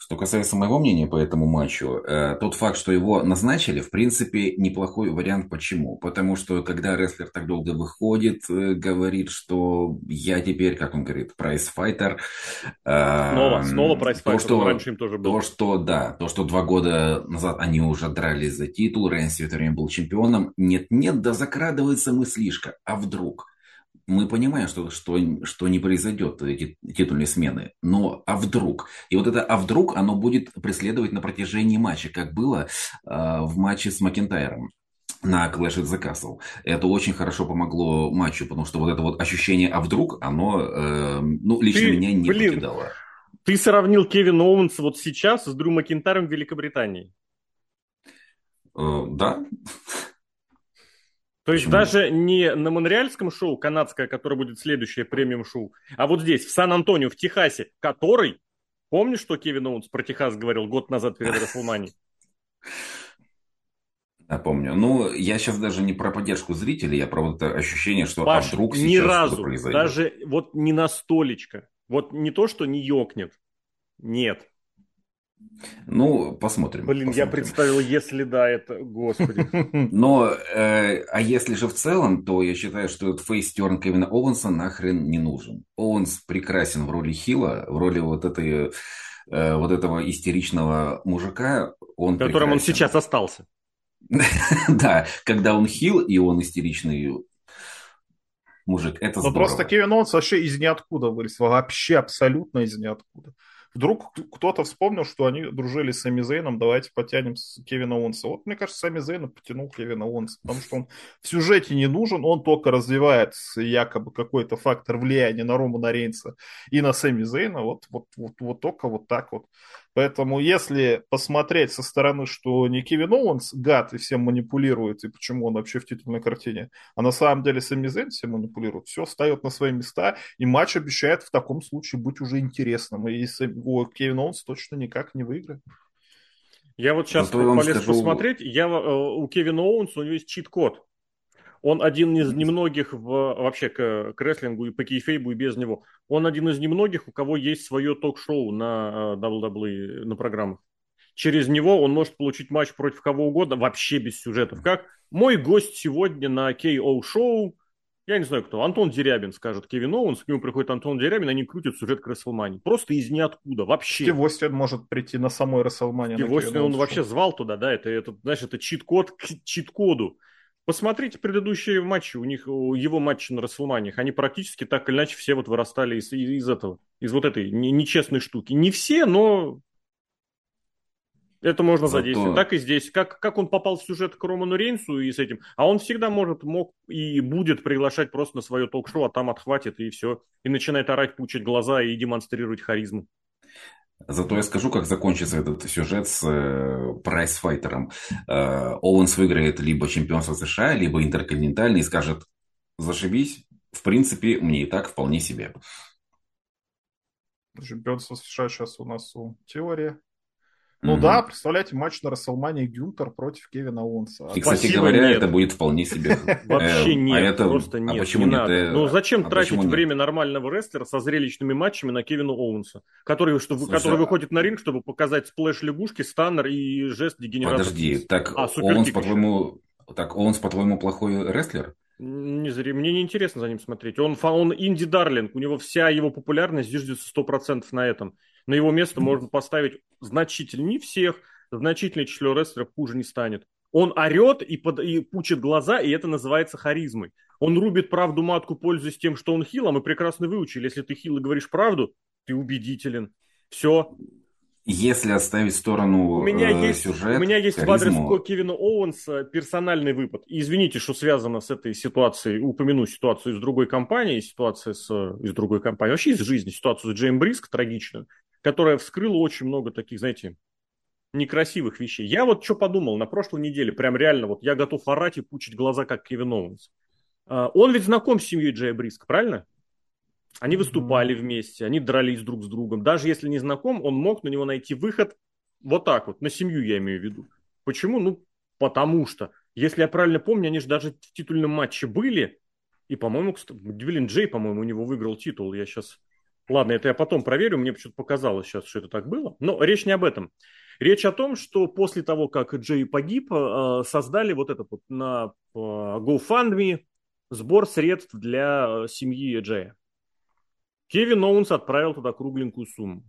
Что касается моего мнения по этому матчу, э, тот факт, что его назначили, в принципе, неплохой вариант. Почему? Потому что когда рестлер так долго выходит, э, говорит, что я теперь, как он говорит, prizefighter. Э, снова, снова prizefighter, что, раньше им тоже был. То, что, да, то, что два года назад они уже дрались за титул, Рейнс в это время был чемпионом. Нет-нет, да закрадывается мыслишка, а вдруг? Мы понимаем, что, что, что не произойдет эти титульные смены. Но а вдруг? И вот это а вдруг оно будет преследовать на протяжении матча, как было э, в матче с Макентайром на Clash of the Castle. Это очень хорошо помогло матчу, потому что вот это вот ощущение «а вдруг?» оно, э, ну, лично Ты, меня не блин, покидало. Ты сравнил Кевина Оуэнса вот сейчас с Дрю Макентарем в Великобритании. Э, да. То есть даже не на Монреальском шоу, канадское, которое будет следующее премиум шоу, а вот здесь, в Сан-Антонио, в Техасе, который, помнишь, что Кевин Оуэнс про Техас говорил год назад перед Расселмани? Я помню. Ну, я сейчас даже не про поддержку зрителей, я про вот это ощущение, что Паш, а вдруг ни разу, даже вот не на столечко, вот не то, что не ёкнет, нет. Ну, посмотрим. Блин, посмотрим. я представил, если да, это, господи. Но, э, а если же в целом, то я считаю, что этот face turn Кевина Оуэнса нахрен не нужен. Оуэнс прекрасен в роли heel а, в роли вот этой, э, вот этого истеричного мужика. Он Которым прекрасен. он сейчас остался. Да, когда он heel и он истеричный мужик, это здорово. Но просто Кевин Оуэнс вообще из ниоткуда вылез, вообще абсолютно из ниоткуда. Вдруг кто-то вспомнил, что они дружили с Сами Зейном, давайте потянем Кевина Уонса. Вот, мне кажется, Сами Зейна потянул Кевина Уонса, потому что он в сюжете не нужен, он только развивает якобы какой-то фактор влияния на Романа Рейнса и на Сами Зейна, вот, вот, вот, вот только вот так вот. Поэтому если посмотреть со стороны, что не Кевин Оуэнс гад и всем манипулирует, и почему он вообще в титульной картине, а на самом деле Сами Зейн всем манипулирует, все встает на свои места, и матч обещает в таком случае быть уже интересным. И о, Кевин Оуэнс точно никак не выиграет. Я вот сейчас Зато полез скажу... посмотреть, я, э, у Кевина Оуэнса у него есть чит-код. Он один из немногих в, вообще к, к рестлингу и по kayfabe у и без него. Он один из немногих, у кого есть свое ток-шоу на WWE, на программах. Через него он может получить матч против кого угодно, вообще без сюжетов. Как мой гость сегодня на KO шоу, я не знаю кто, Антон Дерябин скажет Кевин Оуэнс, к нему приходит Антон Дерябин, они крутят сюжет к WrestleMania. Просто из ниоткуда, вообще. Стив Остин может прийти на самой Расселмане. Стив Остин, он вообще звал туда, да, это, это знаешь, это чит-код к чит-коду. Посмотрите предыдущие матчи, у них, его матчи на Расселманиях, они практически так или иначе все вот вырастали из, из этого, из вот этой нечестной штуки. Не все, но это можно Зато... задействовать. Так и здесь. Как, как он попал в сюжет к Роману Рейнсу и с этим. А он всегда может, мог и будет приглашать просто на свое ток-шоу, а там отхватит и все. И начинает орать, пучить глаза и демонстрировать харизму. Зато я скажу, как закончится этот сюжет с э, прайсфайтером. Э, Оуэнс выиграет либо чемпионство США, либо интерконтинентальный и скажет, зашибись, в принципе, мне и так вполне себе. Чемпионство США сейчас у нас у теория. Ну угу. да, представляете, матч на Расселмане Гюнтер против Кевина Оуэнса. И, кстати Спасибо, говоря, нет. это будет вполне себе... Вообще эм, а нет, просто а нет, почему не надо. Э, ну зачем а тратить время нормального рестлера со зрелищными матчами на Кевина Оуэнса, который, что, который а выходит на ринг, чтобы показать splash лягушки, stunner и жест дегенерации. Подожди, так а, Оуэнс, по-твоему, так Оуэнс, по-твоему, плохой рестлер? Не зря. Мне не интересно за ним смотреть. Он, он indie darling, у него вся его популярность зиждется 100% на этом. На его место можно поставить значительно, не всех, значительное число рестлеров хуже не станет. Он орет и, под, и пучит глаза, и это называется харизмой. Он рубит правду матку, пользуясь тем, что он хил, а мы прекрасно выучили. Если ты хил и говоришь правду, ты убедителен. Все, если оставить в сторону у меня э, есть, сюжет, У меня есть харизму... в адрес Кевина Оуэнса персональный выпад. И извините, что связано с этой ситуацией. Упомяну ситуацию из другой компании, ситуация с, из другой компании. Вообще из жизни. Ситуацию с Джейм Бриск трагичную, которая вскрыла очень много таких, знаете, некрасивых вещей. Я вот что подумал на прошлой неделе. Прям реально вот я готов орать и пучить глаза, как Кевин Оуэнс. А, он ведь знаком с семьей Джея Бриска, правильно? Они выступали вместе, они дрались друг с другом. Даже если не знаком, он мог на него найти выход вот так вот, на семью я имею в виду. Почему? Ну, потому что, если я правильно помню, они же даже в титульном матче были. И, по-моему, Дивилин Джей, по-моему, у него выиграл титул. Я сейчас... Ладно, это я потом проверю, мне почему-то показалось сейчас, что это так было. Но речь не об этом. Речь о том, что после того, как Джей погиб, э, создали вот это вот на э, GoFundMe сбор средств для э, семьи Джея. Кевин Оуэнс отправил туда кругленькую сумму,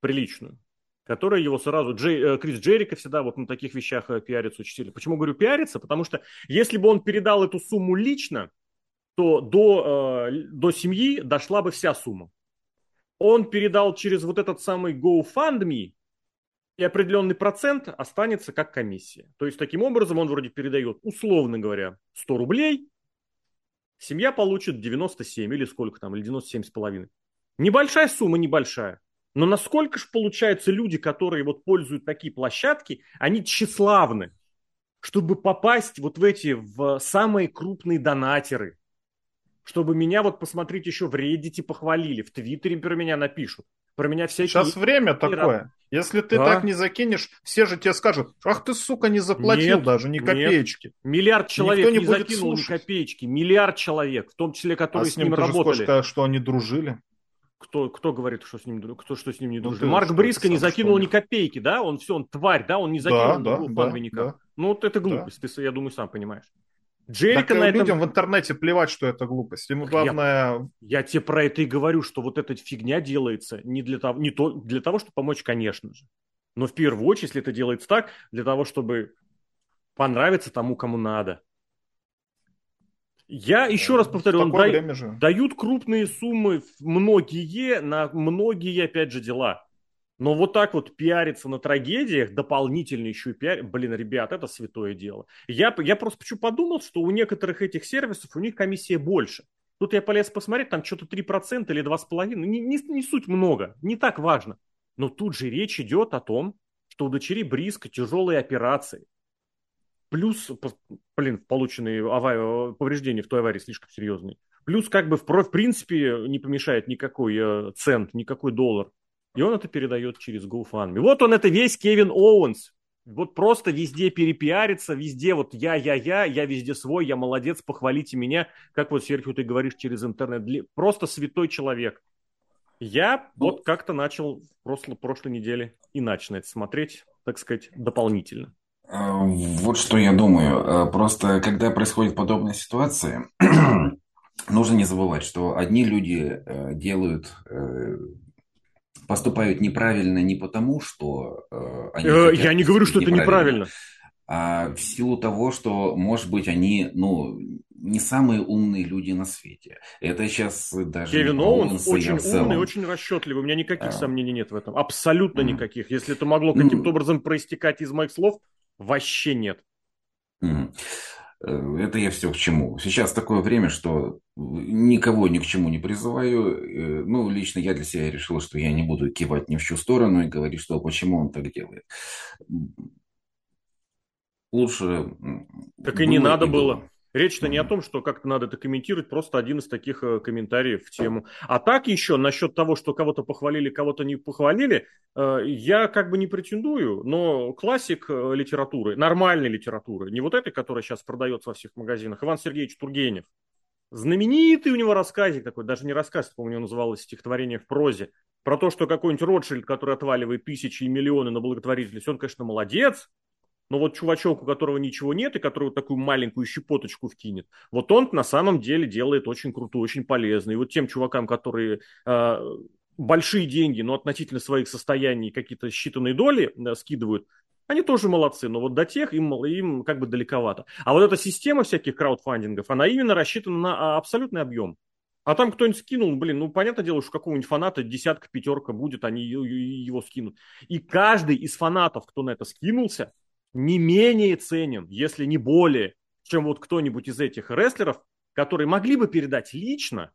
приличную, которая его сразу... Джей, Крис Джерика всегда вот на таких вещах пиарится очень сильно. Почему говорю пиарится? Потому что если бы он передал эту сумму лично, то до, до семьи дошла бы вся сумма. Он передал через вот этот самый GoFundMe, и определенный процент останется как комиссия. То есть таким образом он вроде передает, условно говоря, 100 рублей, семья получит 97 или сколько там, или 97 с половиной. Небольшая сумма, небольшая. Но насколько же получается люди, которые вот пользуют такие площадки, они тщеславны, чтобы попасть вот в эти, в самые крупные донатеры, чтобы меня вот посмотреть еще в Reddit похвалили, в Твиттере про меня напишут. Про меня всякие... Сейчас время такое. Если ты да. так не закинешь, все же тебе скажут, ах ты, сука, не заплатил нет, даже ни копеечки. Нет. Миллиард человек Никто не, не закинул слушать. ни копеечки. Миллиард человек, в том числе, которые а с ним, с ним работали. Сказать, что они дружили. Кто, кто говорит, что с ним, кто что с ним не дружит? Ну, Марк Бриско не закинул ни копейки, да? Он все, он тварь, да? Он не закинул да, да, да, да. Ну, вот это глупость, да. ты, я думаю, сам понимаешь. Джерика так на этом... людям в интернете плевать, что это глупость. Ему главное... Я, я тебе про это и говорю, что вот эта фигня делается не для того, не то, для того, чтобы помочь, конечно же. Но в первую очередь, если это делается так, для того, чтобы понравиться тому, кому надо. Я еще раз повторю, он да, дают крупные суммы, многие, на многие, опять же, дела. Но вот так вот пиариться на трагедиях, дополнительно еще и пиар... Блин, ребят, это святое дело. Я, я просто почему подумал, что у некоторых этих сервисов у них комиссия больше. Тут я полез посмотреть, там что-то 3% или 2,5%. Не, не, не суть много, не так важно. Но тут же речь идет о том, что у дочери Бриска тяжелые операции. Плюс, блин, полученные аварии, повреждения в той аварии слишком серьезные. Плюс как бы в, в принципе не помешает никакой э, цент, никакой доллар. И он это передает через GoFundMe. Вот он, это весь Кевин Оуэнс. Вот просто везде перепиарится, везде вот я, я, я, я везде свой, я молодец, похвалите меня. Как вот, Серхио, ты говоришь через интернет. Просто святой человек. Я ну, вот как-то начал прошлой, прошлой неделе иначе на это смотреть, так сказать, дополнительно. А, вот что я думаю. А, просто когда происходит подобная ситуация, нужно не забывать, что одни люди э, делают э, поступают неправильно не потому, что э, они э, Я не говорю, что это неправильно. А в силу того, что, может быть, они, ну, не самые умные люди на свете. Это сейчас даже... Кевин Оуэнс очень умный, очень расчетливый. У меня никаких а... сомнений нет в этом. Абсолютно mm. никаких. Если это могло ну, каким-то mm. образом проистекать из моих слов, вообще нет. Mm. Это я все к чему. Сейчас такое время, что никого ни к чему не призываю. Э, ну, лично я для себя решил, что я не буду кивать ни в чью сторону и говорить, что почему он так делает. Лучше... Так и не надо было. было. Речь-то не о том, что как-то надо это комментировать, просто один из таких э, комментариев в тему. А так еще насчет того, что кого-то похвалили, кого-то не похвалили, э, я как бы не претендую, но классик э, литературы, нормальной литературы, не вот этой, которая сейчас продается во всех магазинах, Иван Сергеевич Тургенев. Знаменитый у него рассказик такой, даже не рассказ, помню, называлось стихотворение в прозе, про то, что какой-нибудь Ротшильд, который отваливает тысячи и миллионы на благотворительность, он, конечно, молодец, но вот чувачок, у которого ничего нет, и который вот такую маленькую щепоточку вкинет, вот он на самом деле делает очень крутой, очень полезный. И вот тем чувакам, которые э, большие деньги, но относительно своих состояний какие-то считанные доли э, скидывают, они тоже молодцы, но вот до тех им, им как бы далековато. А вот эта система всяких краудфандингов, она именно рассчитана на а, абсолютный объем. А там кто-нибудь скинул, блин, ну, понятное дело, что какого-нибудь фаната десятка, пятерка будет, они его скинут. И каждый из фанатов, кто на это скинулся, не менее ценен, если не более, чем вот кто-нибудь из этих рестлеров, которые могли бы передать лично,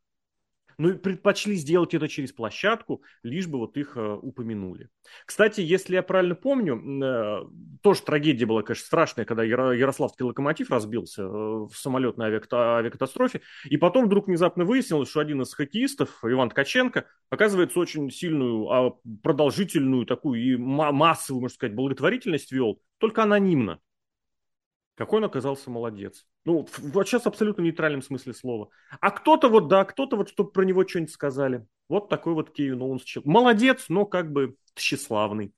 ну предпочли сделать это через площадку, лишь бы вот их э, упомянули. Кстати, если я правильно помню, э, тоже трагедия была, конечно, страшная, когда Яро, Ярославский локомотив разбился э, в самолетной авиакатастрофе, и потом вдруг внезапно выяснилось, что один из хоккеистов, Иван Ткаченко, оказывается, очень сильную, а продолжительную такую и массовую, можно сказать, благотворительность вел, только анонимно. Какой он оказался молодец. Ну, вот сейчас абсолютно нейтральном смысле слова. А кто-то вот, да, кто-то вот, чтобы про него что-нибудь сказали. Вот такой вот Кевин Оуэнс. Молодец, но как бы тщеславный.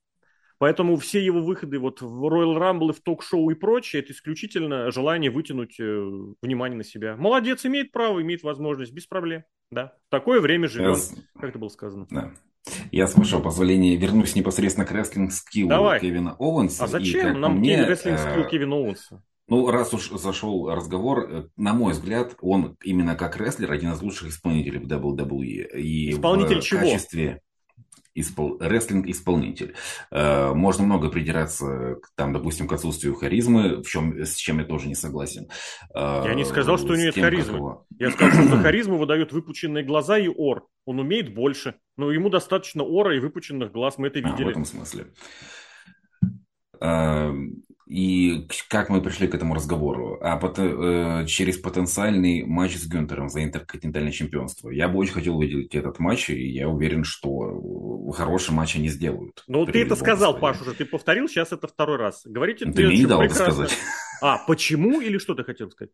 Поэтому все его выходы вот в Royal Rumble, в ток-шоу и прочее, это исключительно желание вытянуть э, внимание на себя. Молодец, имеет право, имеет возможность, без проблем. Да, в такое время живем, Я... как это было сказано. Да. Я, с вашего позволения, вернусь непосредственно к рестлинг- skill у Кевина Оуэнса. А зачем нам мне, рестлинг- skill э... Кевина Оуэнса? Ну, раз уж зашел разговор, э, на мой взгляд, он именно как рестлер один из лучших исполнителей в WWE. И Исполнитель в чего? качестве испол... рестлинг-исполнитель. Э, можно много придираться, там, допустим, к отсутствию харизмы, в чем, с чем я тоже не согласен. Я не сказал, что у него нет харизмы. как его- Я сказал, что за харизму выдают выпученные глаза и ор. Он умеет больше. Но ему достаточно ора и выпученных глаз, мы это А, в видели. этом смысле. И как мы пришли к этому разговору? А пот- э, через потенциальный матч с Гюнтером за интерконтинентальное чемпионство. Я бы очень хотел увидеть этот матч, и я уверен, что хороший матч они сделают. Ну, ты это сказал, раскладе. Паш, уже. Ты повторил, сейчас это второй раз. Говорите, Ты мне не дал это сказать. А, почему или что ты хотел сказать?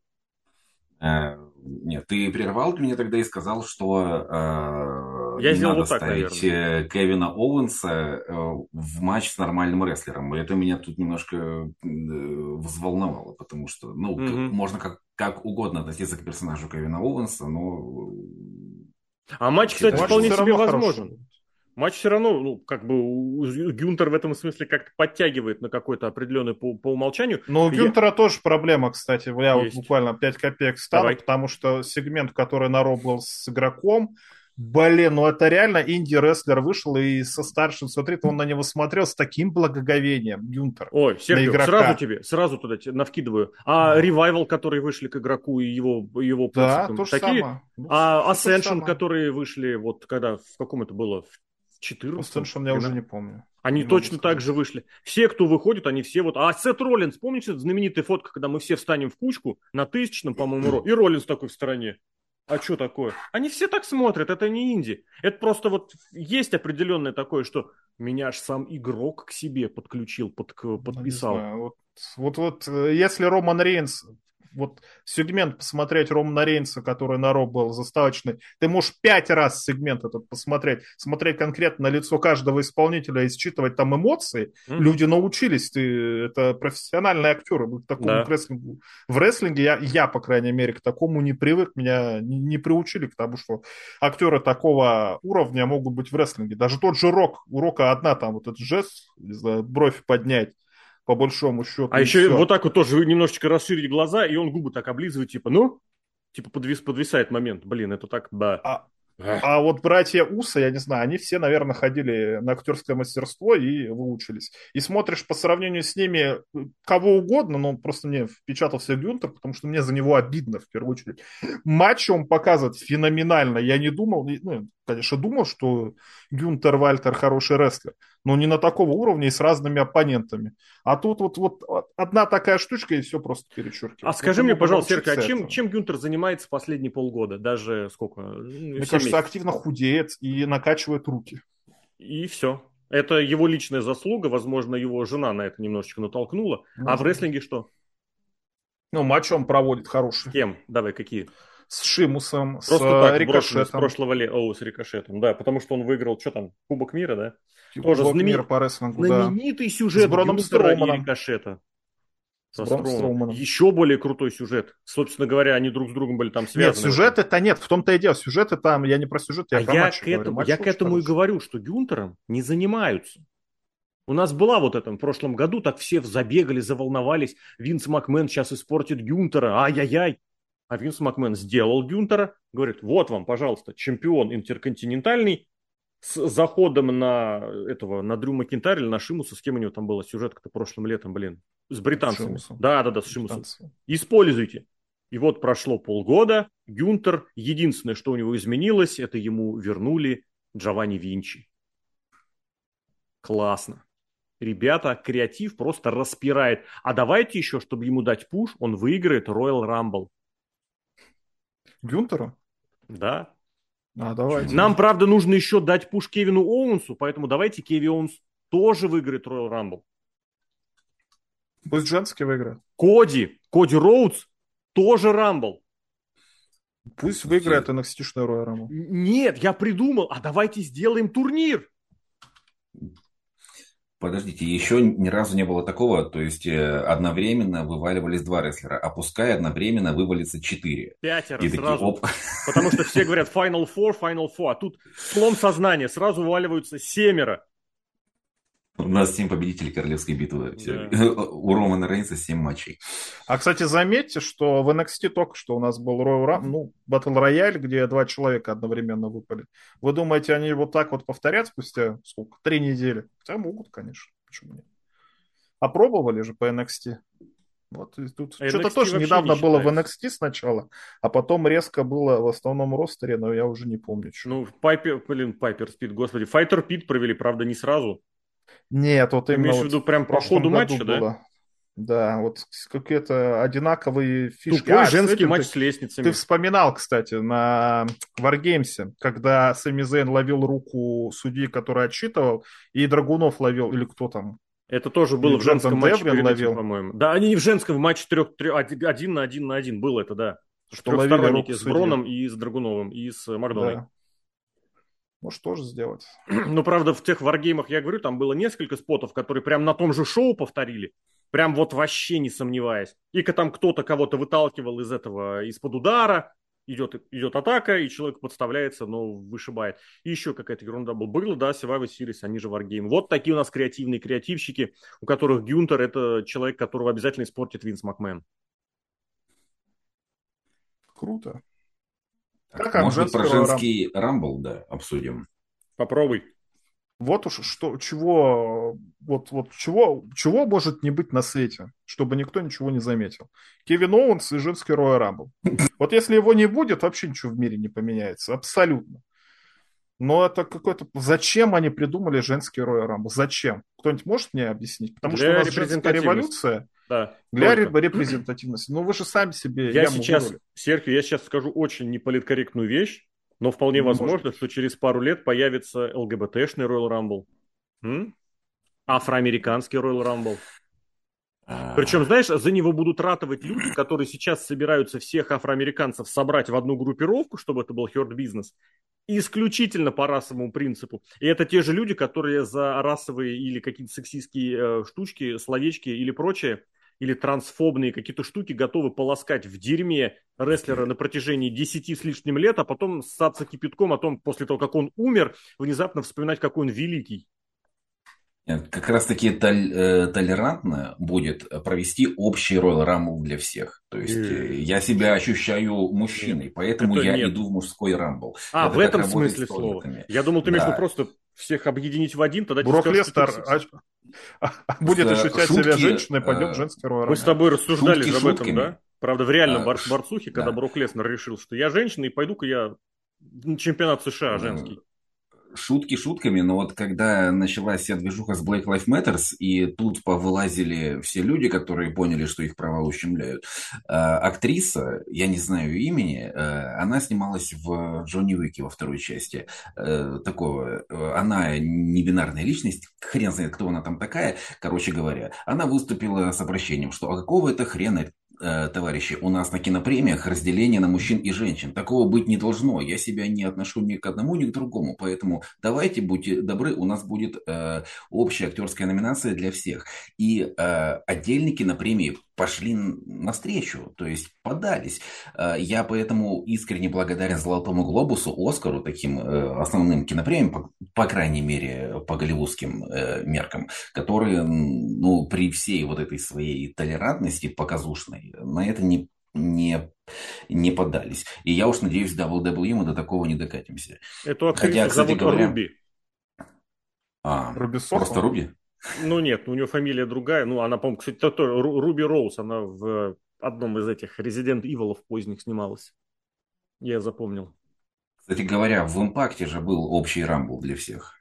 Э, Нет, ты прервал меня тогда и сказал, что э, Я не сделал надо вот так, ставить э, Кевина Оуэнса э, в матч с нормальным рестлером. И это меня тут немножко э, взволновало, потому что, ну, Мгм. можно как, как угодно относиться к персонажу Кевина Оуэнса, но... А матч, кстати, Матч вполне себе возможен. хороший. Матч все равно, ну, как бы Гюнтер в этом смысле как-то подтягивает на какой-то определенный по, по умолчанию. Но у Я- Гюнтера тоже проблема, кстати. Я вот Есть. буквально 5 копеек ставлю, потому что сегмент, который на Ро был с игроком, блин, ну это реально инди-рестлер вышел и со старшим, смотри, он на него смотрел с таким благоговением, Гюнтер. Ой, Сергей, сразу тебе, сразу туда навкидываю. А ревайвал, которые вышли к игроку и его, его Да, пацикам, то же такие? самое. Ну, А Ascension, которые вышли, вот когда, в каком это было, в 14 Ascension я уже не помню. Они Не точно так же вышли. Все, кто выходит, они все вот... А Сет Роллинс, помните знаменитая фотка, когда мы все встанем в кучку на тысячном, по-моему, ро- и Роллинс такой в стороне. А что такое? Они все так смотрят, это не инди. Это просто вот есть определенное такое, что меня аж сам игрок к себе подключил, под, Ну, подписал. знаю, Вот, вот, вот, э, если Роман Рейнс, вот сегмент посмотреть Романа Рейнса, который на Ро был заставочный, ты можешь пять раз сегмент этот посмотреть, смотреть конкретно на лицо каждого исполнителя и считывать там эмоции. Мгм. Люди научились, ты, это профессиональные актеры. К такому Да. к рестлингу. В рестлинге я, я, по крайней мере, к такому не привык, меня не, не приучили к тому, что актеры такого уровня могут быть в рестлинге. Даже тот же Рок, у Рока одна там вот этот жест, не знаю, бровь поднять, по большому счету. А еще всё. вот так вот тоже немножечко расширить глаза, и он губы так облизывает, типа, ну, типа подвис, подвисает момент. Блин, это так, да. А, а вот братья Уса, я не знаю, они все, наверное, ходили на актерское мастерство и выучились. И смотришь по сравнению с ними э, кого угодно, но просто мне впечатался Гюнтер, потому что мне за него обидно в первую очередь. Матч он показывает феноменально. Я не думал, ну, конечно, думал, что Гюнтер Вальтер хороший рестлер, но не на такого уровня и с разными оппонентами. А тут вот, вот одна такая штучка, и все просто перечеркивает. А скажи Вот мне, пожалуйста, Серка, а чем, чем Гюнтер занимается последние полгода? Даже сколько? Ну, Мне кажется, месяцев. активно худеет и накачивает руки. И все. Это его личная заслуга, возможно, его жена на это немножечко натолкнула. А в Может. рестлинге что? Ну, матч он проводит хороший. кем? Давай, какие? С Шимусом, Просто с так, э, брошенный с Рикошетом. прошлого лета. О, с Рикошетом, да, потому что он выиграл, что там, Кубок мира, да? Кубок тоже знаменит- мира по рестлингу, да. Знаменитый сюжет С Броном Гюнтера и Строуманом. Рикошета. Со. Строуманом. Еще более крутой сюжет. Собственно говоря, они друг с другом были там связаны. Нет, сюжеты-то нет, в том-то и дело. Сюжеты там, я не про сюжет, я А про я матч к говорю. этому, Матч я к этому и хороший. говорю, что Гюнтером не занимаются. У нас была вот это в прошлом году, так все забегали, заволновались. Винс Макмен сейчас испортит Гюнтера, ай-яй-яй. А Винс Макмен сделал Гюнтера, говорит, вот вам, пожалуйста, чемпион интерконтинентальный с заходом на этого, на Дрю Макинтайр или на Шимуса, с кем у него там была сюжетка-то прошлым летом, блин, с британцами. Да-да-да, с Шимусом. Используйте. И вот прошло полгода, Гюнтер, единственное, что у него изменилось, это ему вернули Джованни Винчи. Классно. Ребята, креатив просто распирает. А давайте еще, чтобы ему дать пуш, он выиграет Royal Rumble. Гюнтеру? Да. А, давайте. Нам, правда, нужно еще дать пуш Кевину Оуэнсу, поэтому давайте Кеви Оуэнс тоже выиграет Royal Rumble. Пусть женский выиграет. Коди, Коди Роудс тоже Рамбл. Пусть выиграет NXT-шную Royal Rumble. Нет, я придумал, а давайте сделаем турнир. Подождите, еще ни разу не было такого, то есть э, одновременно вываливались два рестлера, а пускай одновременно вывалится четыре. Пятеро И такие, сразу. оп, Потому что все говорят Final Four, Final Four, а тут слом сознания, сразу вываливаются семеро. У нас 7 победителей королевской битвы. Да. У Романа Рейнса 7 матчей. А, кстати, заметьте, что в NXT только что у нас был Royal Rumble, ну, Battle Royale, где два человека одновременно выпали. Вы думаете, они вот так вот повторят спустя сколько? Три недели? Хотя могут, конечно. Почему нет? А пробовали же по NXT. Вот и тут а что-то тоже недавно не было в NXT сначала, а потом резко было в основном ростере, но я уже не помню. Что. Ну, Пайпер, блин, Пайпер Спид, господи, Файтер Пит провели, правда, не сразу. Нет, вот Ты именно... имеешь вот в виду прям по ходу матча, да? Было. Да, вот какие-то одинаковые фишки. Тупой а, женский матч ты, с лестницами. Ты вспоминал, кстати, на Wargames, когда Сами Зейн ловил руку судьи, который отчитывал, и Драгунов ловил, или кто там, это тоже было в женском матче, ловил. по-моему. Да, они не в женском в матче трех, трех, один на один на один было это, да. Что ловили руку с Броном и с Драгуновым, и с Макдоной. Да. Может, тоже сделать. Ну, правда, в тех варгеймах, я говорю, там было несколько спотов, которые прям на том же шоу повторили. Прям вот вообще не сомневаясь. И там кто-то кого-то выталкивал из этого, из-под удара, идет, идет атака, и человек подставляется, но вышибает. И еще какая-то ерунда была. Было, да, Survivor Series, они же Wargame. Вот такие у нас креативные креативщики, у которых Гюнтер – это человек, которого обязательно испортит Винс Макмен. Круто. Так, как может, про женский рамбл, да, обсудим? Попробуй. Вот уж что, чего, вот, вот чего, чего может не быть на свете, чтобы никто ничего не заметил. Кевин Оуэнс и женский Роя Рамбл. Вот если его не будет, вообще ничего в мире не поменяется. Абсолютно. Но это какой-то... Зачем они придумали женский Роя Рамбл? Зачем? Кто-нибудь может мне объяснить? Потому что у нас женская революция да, для только. репрезентативности. Ну вы же сами себе Я сейчас, Серхио, я сейчас скажу очень неполиткорректную вещь. Но вполне не возможно, может. что через пару лет появится ЛГБТшный Royal Rumble. М? Афроамериканский Royal Rumble. А. Причем, знаешь, за него будут ратовать люди, которые сейчас собираются всех афроамериканцев собрать в одну группировку, чтобы это был herd бизнес, исключительно по расовому принципу. И это те же люди, которые за расовые или какие-то сексистские э, штучки, словечки или прочее или трансфобные какие-то штуки готовы полоскать в дерьме рестлера на протяжении десяти с лишним лет, а потом ссаться кипятком о том, после того, как он умер, внезапно вспоминать, какой он великий. Как раз таки толь, э, толерантно будет провести общий Royal Rumble для всех. То есть mm. я себя ощущаю мужчиной, поэтому Это я нет. иду в мужской Рамбл. А, Это в этом смысле слова. Я думал, ты да. между просто всех объединить в один, тогда Брок Лестер будет ощущать себя женщиной, пойдет в женский Royal Мы с тобой рассуждали об этом, да? Правда, в реальном а, борцухе, когда Брок Леснер решил, что я женщина, и пойду-ка я чемпионат США женский шутки шутками, но вот когда началась вся движуха с Black Lives Matters, и тут повылазили все люди, которые поняли, что их права ущемляют, э, актриса, я не знаю имени, э, она снималась в Джонни Уике во второй части. Э, такого, она не бинарная личность, хрен знает, кто она там такая, короче говоря. Она выступила с обращением, что а какого это хрена товарищи, у нас на кинопремиях разделение на мужчин и женщин. Такого быть не должно. Я себя не отношу ни к одному, ни к другому. Поэтому давайте, будьте добры, у нас будет э, общая актерская номинация для всех. И э, отдельные кинопремии пошли навстречу, то есть подались. Э, я поэтому искренне благодарен Золотому Глобусу, Оскару, таким э, основным кинопремиям, по, по крайней мере, по голливудским э, меркам, которые, ну, при всей вот этой своей толерантности показушной, на это не не, не поддались. И я уж надеюсь, WWE мы до такого не докатимся. Эту актрису Хотя, кстати зовут говоря... Руби. А, Руби просто Руби? Ну нет, у нее фамилия другая. Ну, она, по-моему, кстати, то, то, Руби Роуз, она в одном из этих Resident Evil поздних снималась. Я запомнил. Кстати говоря, в импакте же был общий рамбл для всех.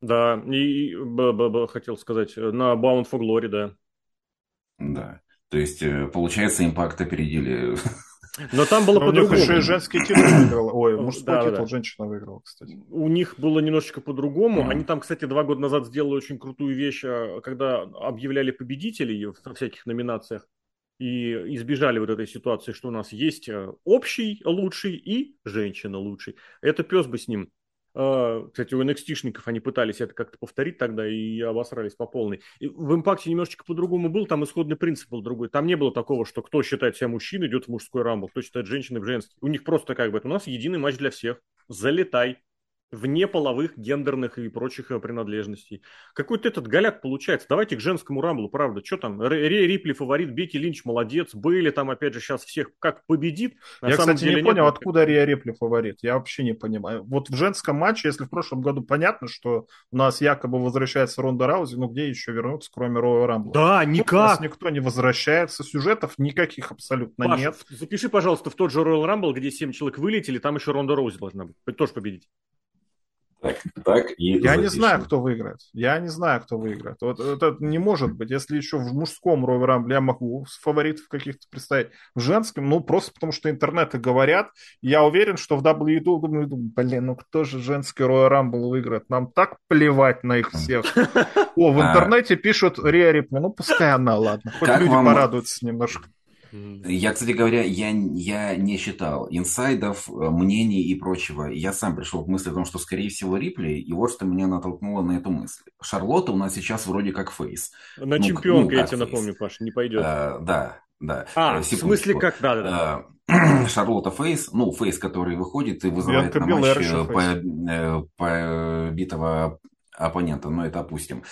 Да, и, и б, б, б, хотел сказать, на Bound for Glory, да. Да. То есть, э, получается, импакт опередили но там было по-другому. еще и женский титул выиграл. Ой, мужской да, титул да. женщина выиграла, кстати. У них было немножечко по-другому. Они там, кстати, два года назад сделали очень крутую вещь, а, когда объявляли победителей в всяких номинациях и избежали вот этой ситуации, что у нас есть э, общий лучший и женщина лучший. Это пес бы с ним. А, кстати, у NXT-шников они пытались это как-то повторить тогда и обосрались по полной. И в импакте немножечко по-другому был, там исходный принцип был другой. Там не было такого, что кто считает себя мужчиной, идет в мужской рамбл, кто считает женщиной в женский. У них просто как бы, у нас единый матч для всех. Залетай. Вне половых, гендерных и прочих э, принадлежностей. Какой-то этот голяк получается. Давайте к женскому рамблу, правда. Что там? Ре Рипли фаворит, Бекки Линч молодец. Были там, опять же, сейчас всех как победит. На Я, кстати, деле, не понял, нет, откуда Рия Рипли фаворит. Я вообще не понимаю. Вот в женском матче, если в прошлом году понятно, что у нас якобы возвращается Ронда Раузи, ну где еще вернуться, кроме Роя Рамбла? Да, никак. У нас никто не возвращается. Сюжетов никаких абсолютно Паш, нет. запиши, пожалуйста, в тот же Royal Rumble, где 7 человек вылетели, там еще Ронда Роузи должна быть. Тоже победить. Так, так и Я запишем. не знаю, кто выиграет. Я не знаю, кто выиграет. Вот это не может быть. Если еще в мужском Rumble я могу фаворитов каких-то представить. В женском, ну, просто потому что интернеты говорят. Я уверен, что в WWE, думаю, блин, ну кто же женский Royal Rumble выиграет? Нам так плевать на их всех. О, в а. интернете пишут Риа Рипли. Ну, пускай она, ладно. Хоть люди порадуются немножко. Я, кстати говоря, я, я не считал инсайдов, э, мнений и прочего. Я сам пришел к мысли о том, что, скорее всего, Рипли, и вот что меня натолкнуло на эту мысль. Шарлотта у нас сейчас вроде как фейс. На ну, чемпионка, ну, я тебе напомню, Паш, не пойдет. А, да, да. А, Секундочку. в смысле как? Да, да, да. Шарлотта Фейс, ну, Фейс, который выходит и вызывает Янка на матч по, по битого оппонента, но это опустим.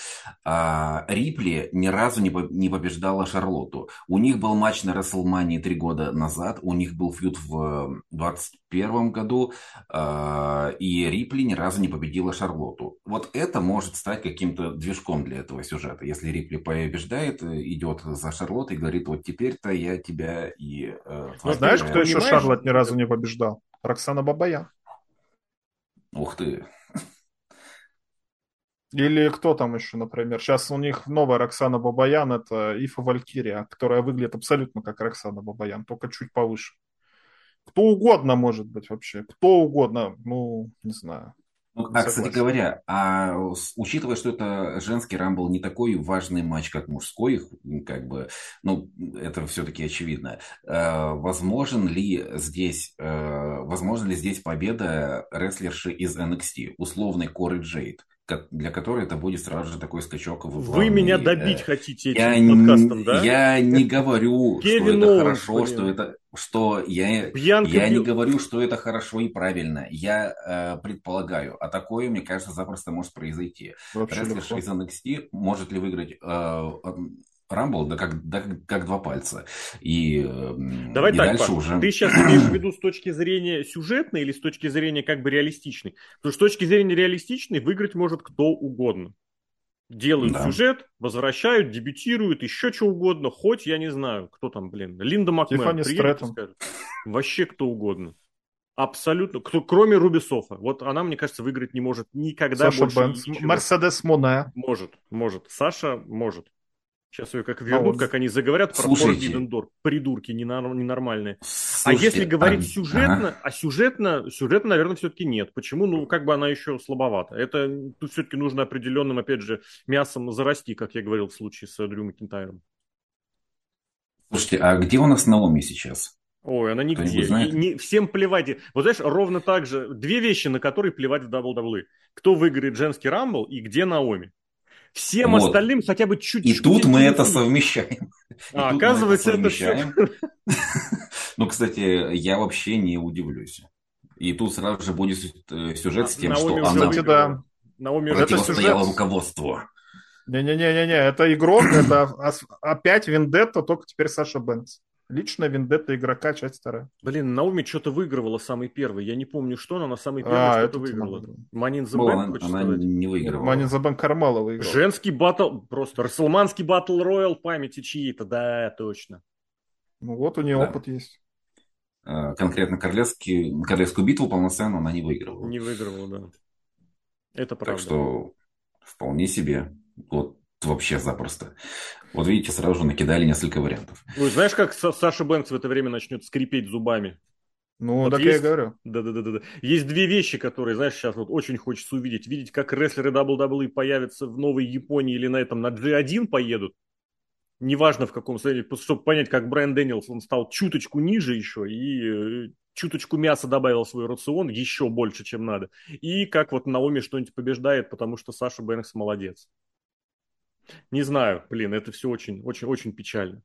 А, Рипли ни разу не, не побеждала Шарлотту. У них был матч на Расселмании три года назад, у них был фьюд в 2021 году, а, и Рипли ни разу не победила Шарлотту. Вот это может стать каким-то движком для этого сюжета. Если Рипли побеждает, идет за Шарлоттой и говорит, вот теперь-то я тебя и... Э, ну, знаешь, кто еще Шарлот ни разу не побеждал? Роксана Бабая. Ух ты. Или кто там еще, например? Сейчас у них новая Роксана Бабаян, это Ифа Валькирия, которая выглядит абсолютно как Роксана Бабаян, только чуть повыше. Кто угодно может быть вообще, кто угодно, ну, не знаю. Ну, а, кстати говоря, а учитывая, что это женский рамбл не такой важный матч, как мужской, как бы, ну, это все-таки очевидно. Э, возможен ли здесь, э, возможно ли здесь победа рестлерши из NXT, условной Коры Джейд? Для которой это будет сразу же такой скачок в Вы меня добить э, хотите этим я подкастом, да? Я не говорю, что это хорошо, что это... Что я, я не говорю, что это хорошо и правильно. Я э, предполагаю. А такое, мне кажется, запросто может произойти. Рестлер из NXT может ли выиграть э, Рамбл, да как, да как два пальца. И, Давай и так, дальше Паш, уже... ты сейчас имеешь в виду с точки зрения сюжетной или с точки зрения как бы реалистичной? Потому что с точки зрения реалистичной выиграть может кто угодно. Делают да. сюжет, возвращают, дебютируют, еще что угодно, хоть, я не знаю, кто там, блин, Линда Макмен, скажет, вообще кто угодно. Абсолютно. Кто, кроме Рубисофа. Вот она, мне кажется, выиграть не может никогда Саша больше Бенц. Мерседес Моне. Может, может. Саша может. Сейчас ее как вернут, а вот... как они заговорят про Door. Придурки ненормальные. Слушайте, а если говорить а... сюжетно, ага. а сюжетно, сюжетно, наверное, все-таки нет. Почему? Ну, как бы она еще слабовата. Это тут все-таки нужно определенным, опять же, мясом зарасти, как я говорил в случае с Дрю Макинтайром. Слушайте, а где у нас Наоми сейчас? Ой, она нигде. Не, не, всем плевать. Вот знаешь, ровно так же две вещи, на которые плевать в WWE. Кто выиграет женский рамбл и где Наоми. Всем вот. остальным хотя бы чуть-чуть. И тут мы это совмещаем. А, оказывается, это, все. Ну, кстати, я вообще не удивлюсь. И тут сразу же будет э, сюжет с тем, что она да. Наоми противостояла руководству. Не-не-не-не, это игрок, это опять Вендетта, только теперь Саша Бенц. Личная вендетта игрока, часть вторая. Блин, Науми что-то выигрывала самый первый. Я не помню, что, но она самый первый а, что-то выиграла. Манин за Бэнк, Она сказать? не выигрывала. Манин за Бэнк Кармала выиграла. Женский батл, просто Расселманский батл роял памяти чьи-то, да, точно. Ну вот у нее да. опыт есть. А, конкретно королевский, королевскую битву полноценно она не выигрывала. Не выигрывала, да. Это правда. Так что вполне себе. Вот вообще запросто. Вот видите, сразу же накидали несколько вариантов. Ну, знаешь, как Саша Бэнкс в это время начнет скрипеть зубами? Ну, вот так есть, я и говорю. Да-да-да. Есть две вещи, которые, знаешь, сейчас вот очень хочется увидеть. Видеть, как рестлеры WWE появятся в Новой Японии или на этом на G1 поедут. Неважно в каком состоянии, чтобы понять, как Брайан Дэниелс, он стал чуточку ниже еще и э, чуточку мяса добавил в свой рацион, еще больше, чем надо. И как вот Наоми что-нибудь побеждает, потому что Саша Бэнкс молодец. Не знаю, блин, это все очень, очень, очень печально.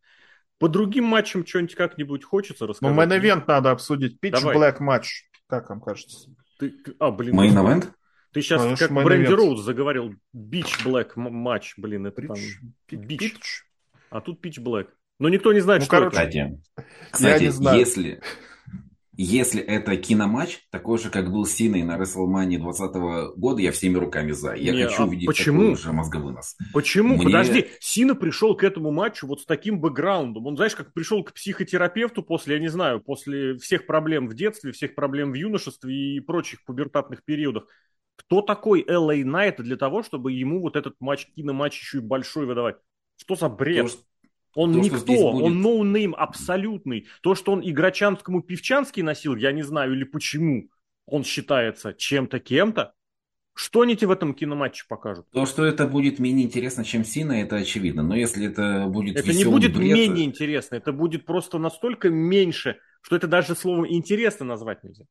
По другим матчам что-нибудь как-нибудь хочется рассказать? Ну, main event надо обсудить. Pitch Давай. Black матч, как вам кажется? Ты... А, блин. Main event? Ты сейчас Конечно, как Бренди. Роуз заговорил. Pitch Black матч, блин, это там... Pitch. Pitch. Pitch. А тут Pitch Black. Но никто не знает, Ну, что короче, это. Кстати, кстати не знаю. если, если это киноматч, такой же, как был с Синой на WrestleMania 2020 года, я всеми руками за. Я Не, хочу а увидеть почему? такой же мозговынос. Почему? Мне- Подожди, Сина пришел к этому матчу вот с таким бэкграундом. Он, знаешь, как пришел к психотерапевту после, я не знаю, после всех проблем в детстве, всех проблем в юношестве и прочих пубертатных периодах. Кто такой LA Knight для того, чтобы ему вот этот матч, киноматч еще и большой выдавать? Что за бред? То, что- Он То, никто, он ноунейм абсолютный. То, что он игрочанскому певчанский носил, я не знаю, или почему он считается чем-то кем-то. Что они тебе в этом киноматче покажут? То, что это будет менее интересно, чем Сина, это очевидно. Но если это будет Это не будет бред, менее интересно, это будет просто настолько меньше, что это даже словом интересно назвать нельзя.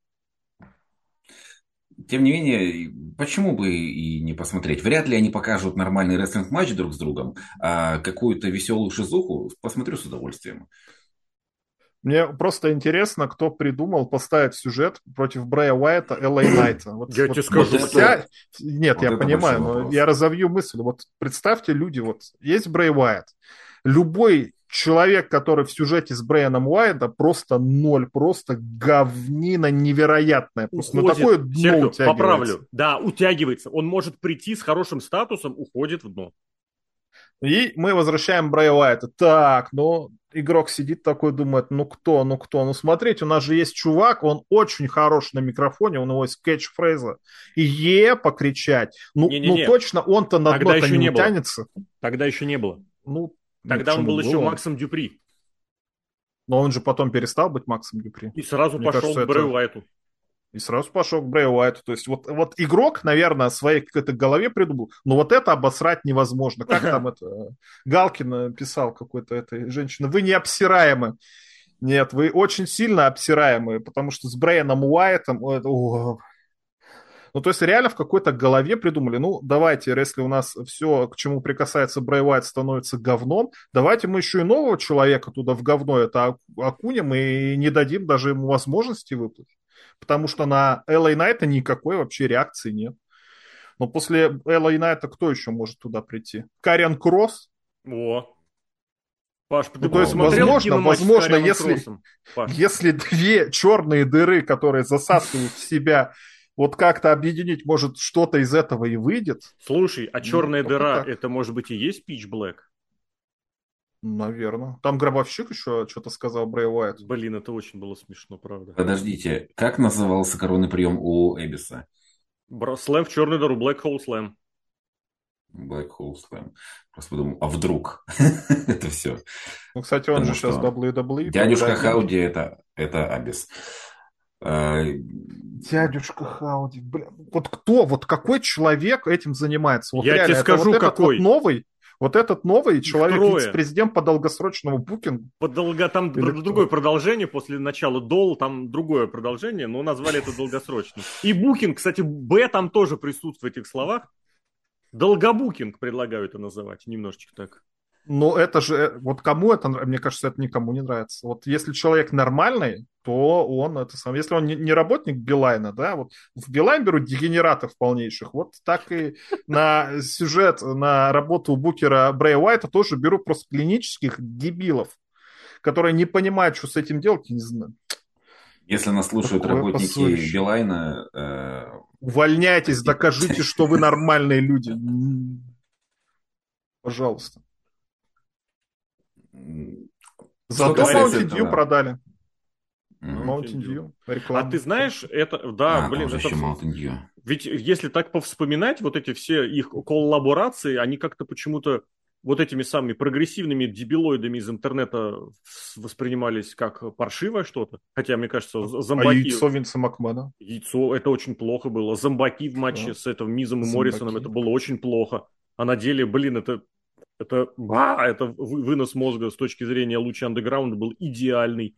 Тем не менее, почему бы и не посмотреть? Вряд ли они покажут нормальный рестлинг-матч друг с другом, а какую-то веселую шизуху посмотрю с удовольствием. Мне просто интересно, кто придумал поставить сюжет против Брэя Уайта Элла Найта. Вот, Я вот тебе скажу, вот вся- Нет, вот я понимаю, но вопрос. я разовью мысль. Вот представьте, люди, вот есть Брэй Уайт. Любой человек, который в сюжете с Брайаном Уайта, просто ноль, просто говнина невероятная. Просто на Уходит. такое дно Серхио, утягивается. поправлю. Да, утягивается. Он может прийти с хорошим статусом, уходит в дно. И мы возвращаем Брайя Уайта. Так, ну, игрок сидит такой, думает, ну кто, ну кто, ну смотрите, у нас же есть чувак, он очень хорош на микрофоне, у него есть кетч-фрейза. И е покричать. Ну, Не-не-не. ну точно он-то на Тогда дно-то не не было. утянется. Тогда еще не было. Ну, Тогда он был еще было? Максом Дюпри. Но он же потом перестал быть Максом Дюпри. И сразу Мне пошел кажется, к Брэю это- Уайту. И сразу пошел к Брэю Уайту. То есть вот, вот игрок, наверное, в своей какой-то голове придумал, но вот это обосрать невозможно. Как там это э, Галкин писал какой-то этой женщине, вы не обсираемы. Нет, вы очень сильно обсираемы, потому что с Брайаном Уайтом... о. Ну, то есть реально в какой-то голове придумали, ну, давайте, если у нас все, к чему прикасается Брэй Уайт, становится говном, давайте мы еще и нового человека туда в говно это оку- окунем и не дадим даже ему возможности выплыть. Потому что на LA Найта никакой вообще реакции нет. Но после LA Найта кто еще может туда прийти? Карен Кросс? О. Паш, ты Ну, то есть, возможно, возможно, если-? Паш, Если две черные дыры, которые засасывают в себя, вот как-то объединить, может, что-то из этого и выйдет? слушай, а Ну, черная только дыра, так. это может быть и есть Пич Блэк? Наверное. Там гробовщик еще что-то сказал Брэй Уайт. Блин, это очень было смешно, правда. Подождите, как назывался коронный прием у Эбиса? Бра- Слэм в черную дыру, Black Hole Slam. Black Hole Slam. Просто подумал, а вдруг? это все. Ну, кстати, он Потому же сейчас что WWE. Дядюшка. Хауди это, это Абис. А, Дядюшка Хауди, бля. Вот кто, вот какой человек этим занимается? Вот Я реально, тебе скажу, вот какой. вот новый, вот этот новый человек, трое. вице-президент по долгосрочному букингу. По долго... Там Или кто? другое продолжение после начала Дол, там другое продолжение, но назвали это долгосрочным. И Букинг, кстати, Б там тоже присутствует в этих словах. Долгобукинг предлагаю это называть, немножечко так. Но это же, э, вот кому это, мне кажется, это никому не нравится. Вот если человек нормальный, то он это сам. Если он не, не работник Билайна, да, вот в Билайн берут дегенератов полнейших, вот так и на сюжет, на работу букера Брэя Уайта тоже берут просто клинических дебилов, которые не понимают, что с этим делать, не знаю. Если нас слушают Такое работники посольще. Билайна, э, Увольняйтесь, докажите, что вы нормальные люди. Пожалуйста. Зато Mountain Dew продали. Mountain Dew. Реклама. А ты знаешь, это, да, А, блин, это еще Mountain Dew. Ведь если так повспоминать, вот эти все их коллаборации, они как-то почему-то вот этими самыми прогрессивными дебилоидами из интернета воспринимались как паршивое что-то. Хотя, мне кажется, А зомбаки... яйцо Винса Макмена? Яйцо, это очень плохо было. Зомбаки в матче Да. с этим Мизом и Зомбаки. Моррисоном, это было очень плохо. А на деле, блин, это... Это, ба, это вы- вынос мозга с точки зрения луча андеграунда был идеальный.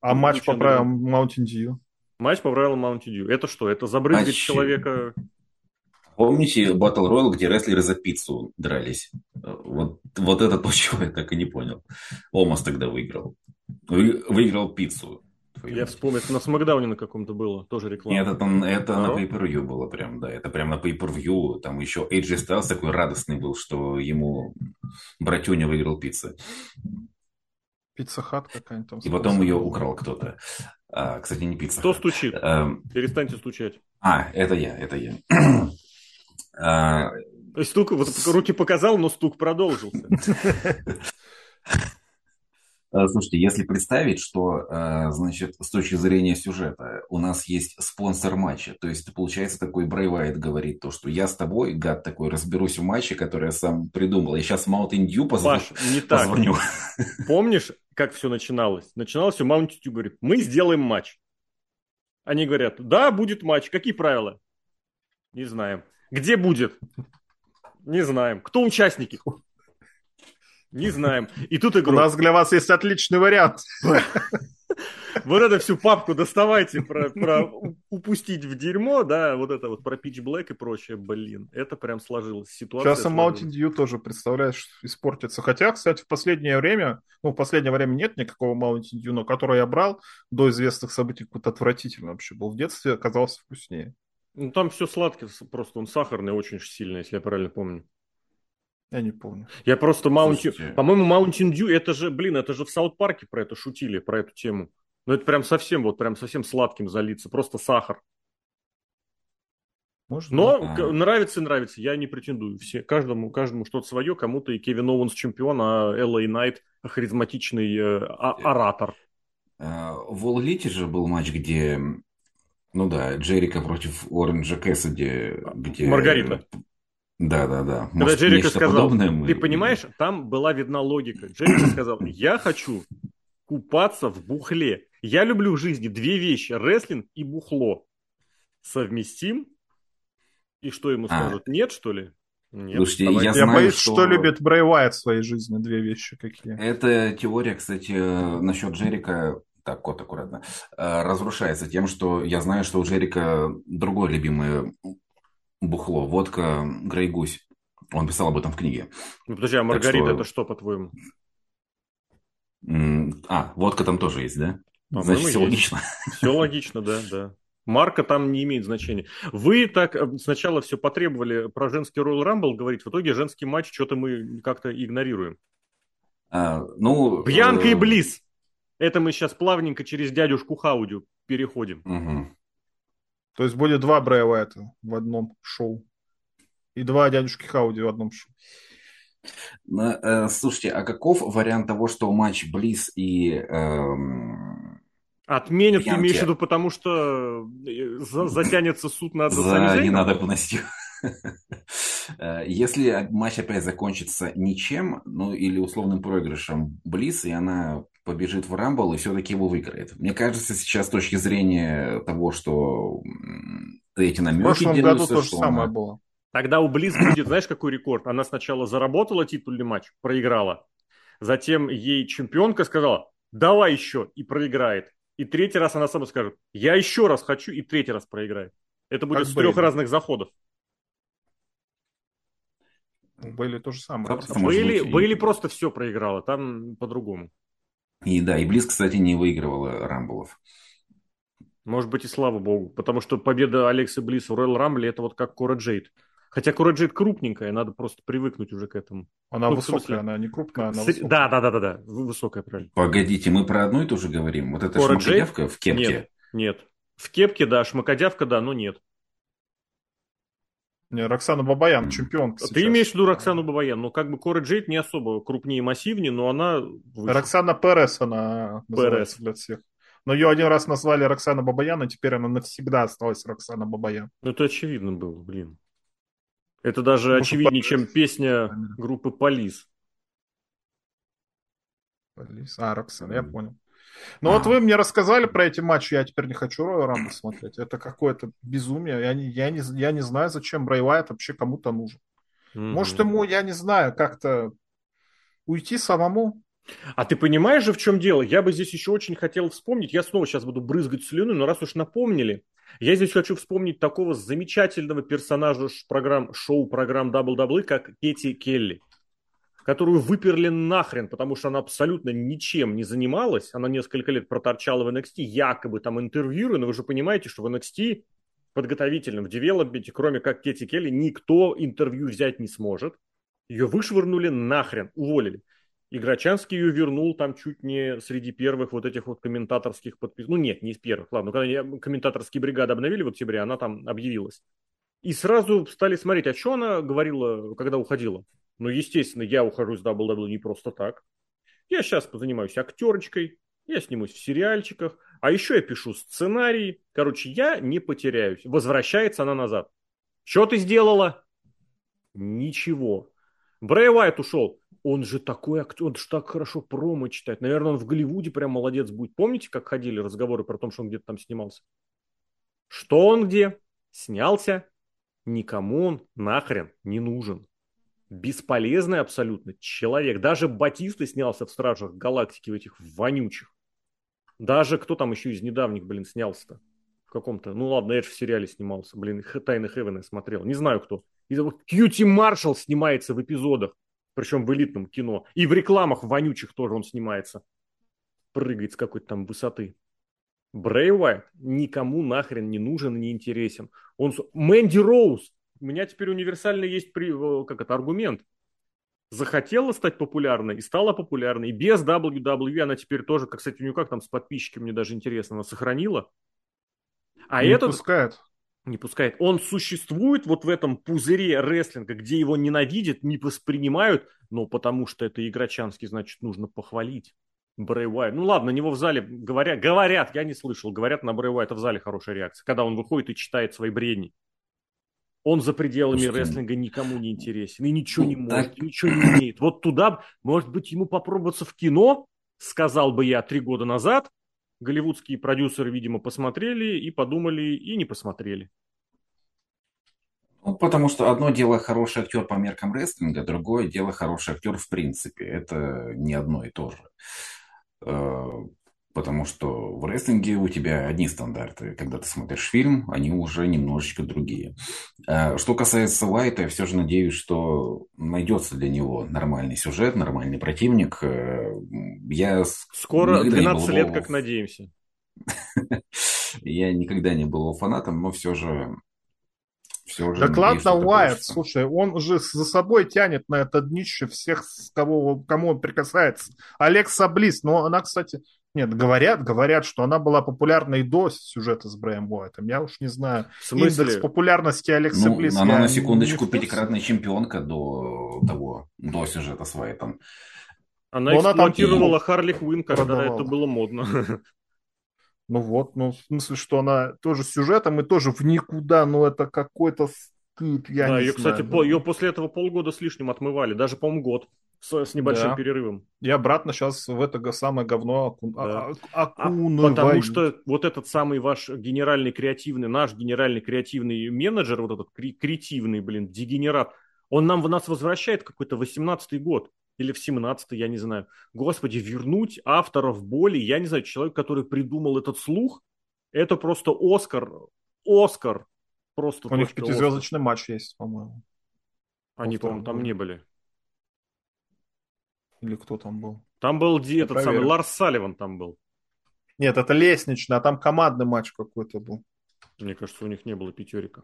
А матч по правилам Mountain Dew? Матч по правилам Mountain Dew. Это что? Это забрызгать Матч- человека... Помните Battle Royale, где рестлеры за пиццу дрались? Вот, вот это то, чего я так и не понял. Омас тогда выиграл. Вы- выиграл пиццу. Я вспомнил, это на Смакдауне на каком-то было, тоже реклама. Нет, это, это на Pay-Per-View было прям, да. Это прям на Pay-Per-View. Там еще AJ Styles такой радостный был, что ему братюня выиграл пиццы. Пицца Хат какая-нибудь там. И потом ее украл кто-то. А, кстати, не пицца. Кто стучит? А, Перестаньте стучать. А, это я, это я. а... Стук, вот руки показал, но стук продолжился. Э, слушайте, если представить, что, э, значит, с точки зрения сюжета у нас есть спонсор матча, то есть получается такой Брейвайт говорит то, что я с тобой, гад такой, разберусь в матче, который я сам придумал. Я сейчас Mountain Dew позв... Паш, не позвоню. Так. Помнишь, как все начиналось? Начиналось все, Mountain Dew говорит, мы сделаем матч. Они говорят, да, будет матч. Какие правила? Не знаем. Где будет? Не знаем. Кто участники? Не знаем. И тут игрок. У нас для вас есть отличный вариант. Вот это всю папку доставайте про, про упустить в дерьмо, да, вот это вот про Pitch Black и прочее, блин, это прям сложилось. Ситуация Сейчас Mountain Dew тоже, представляешь, испортится. Хотя, кстати, в последнее время, ну, в последнее время нет никакого Mountain Dew, но который я брал до известных событий, какой-то отвратительный вообще был. В детстве оказался вкуснее. Ну, там все сладкое, просто он сахарный очень сильно, если я правильно помню. Я не помню. Я просто Mountain... По-моему, Mountain Dew, это же, блин, это же в South Park'е про это шутили, про эту тему. Ну, это прям совсем, вот прям совсем сладким залиться, просто сахар. Может, Но а... нравится и нравится, я не претендую. Все, каждому, каждому что-то свое, кому-то и Кевин Оуэнс чемпион, а LA Knight харизматичный э, а, оратор. Э, в All Elite же был матч, где, ну да, Джерика против Оранжа Кэссиди, где... Маргарита. Да, да, да. Когда Может, Джерика сказал, мы... ты понимаешь, там была видна логика. Джерика сказал, я хочу купаться в бухле. Я люблю в жизни две вещи, рестлинг и бухло. Совместим? И что ему а. скажут? А. Нет, что ли? Нет, Слушайте, я, я знаю, боюсь, что... что любит Брэй Уайт в своей жизни. Две вещи какие. Эта теория, кстати, насчет Джерика так, кот аккуратно, э, разрушается тем, что я знаю, что у Джерика другое любимое бухло, водка Грей Гусь. Он писал об этом в книге. Ну, подожди, а Маргарита что... это что, по-твоему? А, водка там тоже есть, да? По Значит, все есть. логично. Все логично, да, да. Марка там не имеет значения. Вы так э, сначала все потребовали про женский Royal Rumble говорить, в итоге женский матч что-то мы как-то игнорируем. А, ну, Бьянка э... и Близ. Это мы сейчас плавненько через дядюшку Хаудю переходим. Угу. То есть будет два Брэя Уайта в одном шоу. И два дядюшки Хауди в одном шоу. Э, слушайте, а каков вариант того, что матч Близ и... Эм... Отменят, Янки... ты имеешь в виду, потому что э, затянется суд над За не надо выносить. Э, если матч опять закончится ничем, ну или условным проигрышем Близ, и она побежит в Рамбл и все-таки его выиграет. Мне кажется, сейчас с точки зрения того, что эти намеки В прошлом году то же самое она... было. Тогда у Близ будет, знаешь, какой рекорд? Она сначала заработала титульный матч, проиграла. Затем ей чемпионка сказала, давай еще, и проиграет. И третий раз она сама скажет, я еще раз хочу, и третий раз проиграет. Это будет как с Бейли. трех разных заходов. Были то же самое. Бейли, Бейли просто все проиграла, там по-другому. И да, и Близ, кстати, не выигрывала Рамблов. Может быть и слава богу, потому что победа Алекса Близ в Royal Рамбле это вот как Кора Джейд. Хотя Кора Джейд крупненькая, надо просто привыкнуть уже к этому. Она ну, высокая, смысле... она не крупная, она высокая. Да, да, да, да, да, высокая, правильно. Погодите, мы про одну и ту же говорим? Вот это Кора шмакодявка Джейд? в кепке? Нет, нет. В кепке, да, шмакодявка, да, но нет. Роксана Бабаян, чемпионка Ты сейчас. имеешь в виду Роксану Бабаян, ну как бы Кора Джейд не особо крупнее и массивнее, но она... Выше. Роксана Перес она Перес. для всех. Но ее один раз назвали Роксана Бабаян, и теперь она навсегда осталась Роксана Бабаян. Ну это очевидно было, блин. Это даже Потому очевиднее, чем песня группы Полис. Полис. А, Роксана, я понял. Ну а. вот вы мне рассказали про эти матчи, я теперь не хочу Роя Рамбл смотреть. Это какое-то безумие. Я не, я, не, я не знаю, зачем Брэй Уайт вообще кому-то нужен. Mm-hmm. Может ему, я не знаю, как-то уйти самому? А ты понимаешь же, в чем дело? Я бы здесь еще очень хотел вспомнить. Я снова сейчас буду брызгать слюной, но раз уж напомнили, я здесь хочу вспомнить такого замечательного персонажа программ, шоу-программ WWE, как Кэти Келли. Которую выперли нахрен, потому что она абсолютно ничем не занималась. Она несколько лет проторчала в NXT, якобы там интервьюируя, но вы же понимаете, что в NXT подготовительном, в девелопменте, кроме как Кети Келли, никто интервью взять не сможет. Ее вышвырнули нахрен, уволили. И Грачанский ее вернул там чуть не среди первых вот этих вот комментаторских подписок. Ну нет, не из первых, ладно. Когда комментаторские бригады обновили в октябре, она там объявилась. И сразу стали смотреть, а что она говорила, когда уходила. Ну, естественно, я ухожу с WWE не просто так. Я сейчас позанимаюсь актерочкой, я снимусь в сериальчиках, а еще я пишу сценарий. Короче, я не потеряюсь. Возвращается она назад. Что ты сделала? Ничего. Брэй Уайт ушел. Он же такой актер, он же так хорошо промо читает. Наверное, он в Голливуде прям молодец будет. Помните, как ходили разговоры про то, что он где-то там снимался? Что он где? Снялся? Никому он нахрен не нужен. Бесполезный абсолютно человек. Даже Батиста снялся в Стражах Галактики в этих вонючих. Даже кто там еще из недавних, блин, снялся-то? В каком-то, ну ладно, Эдж в сериале снимался, блин, Тайны Хевена смотрел. Не знаю кто. И Кьюти Маршал снимается в эпизодах причем в элитном кино. И в рекламах вонючих тоже он снимается. Прыгает с какой-то там высоты. Брэй Уайт никому нахрен не нужен и не интересен. Он... Мэнди Роуз. У меня теперь универсальный есть при... Как это, аргумент. Захотела стать популярной и стала популярной. И без WWE она теперь тоже, как, кстати, у нее как там с подписчиками, мне даже интересно, она сохранила. А не этот... пускает не пускает. Он существует вот в этом пузыре рестлинга, где его ненавидят, не воспринимают, но потому что это Играчанский, значит, нужно похвалить. Брэй Уайт. Ну ладно, него в зале говорят, говорят, я не слышал, говорят на Брэй Уайта в зале хорошая реакция, когда он выходит и читает свои бредни. Он за пределами Слушайте, рестлинга никому не интересен и ничего ну, не может, так... ничего не умеет. Вот туда, может быть, ему попробоваться в кино, сказал бы я три года назад, голливудские продюсеры, видимо, посмотрели и подумали, и не посмотрели. Ну, потому что одно дело хороший актер по меркам рестлинга, другое дело хороший актер в принципе. Это не одно и то же. Потому что в рестлинге у тебя одни стандарты. Когда ты смотришь фильм, они уже немножечко другие. Э, что касается Уайта, я все же надеюсь, что найдется для него нормальный сюжет, нормальный противник. Э, я Скоро 12 лет, как надеемся. Я никогда не был фанатом, но все же все уже так ладно, Уайт, слушай, он уже за собой тянет на это днище всех, кого, кому он прикасается. Алекса Близ, но она, кстати, нет, говорят, говорят, что она была популярна и до сюжета с Брэем Уайтом. Я уж не знаю. В смысле? Индекс популярности Алекса ну, Близ. Она на секундочку пятикратная чемпионка до того, до сюжета с Уайтом. Она но эксплуатировала там... Харли Квинн, когда продавала. это было модно. Ну вот, ну в смысле, что она тоже с сюжетом и тоже в никуда, ну это какой-то стыд, я да, не ее, знаю. кстати, по, ее после этого полгода с лишним отмывали, даже, по-моему, год с, с небольшим да. перерывом. И обратно сейчас в это самое говно оку... да. окунывают. А, потому что вот этот самый ваш генеральный креативный, наш генеральный креативный менеджер, вот этот креативный, блин, дегенерат, он нам в нас возвращает какой-то 18-й год или в 17 я не знаю. Господи, вернуть авторов боли, я не знаю, человек, который придумал этот слух, это просто Оскар, Оскар. Просто У них пятизвездочный матч есть, по-моему. Они, по-моему, там не были. Или кто там был? Там был я этот проверю. самый Ларс Салливан там был. Нет, это лестничный, а там командный матч какой-то был. Мне кажется, у них не было пятерика.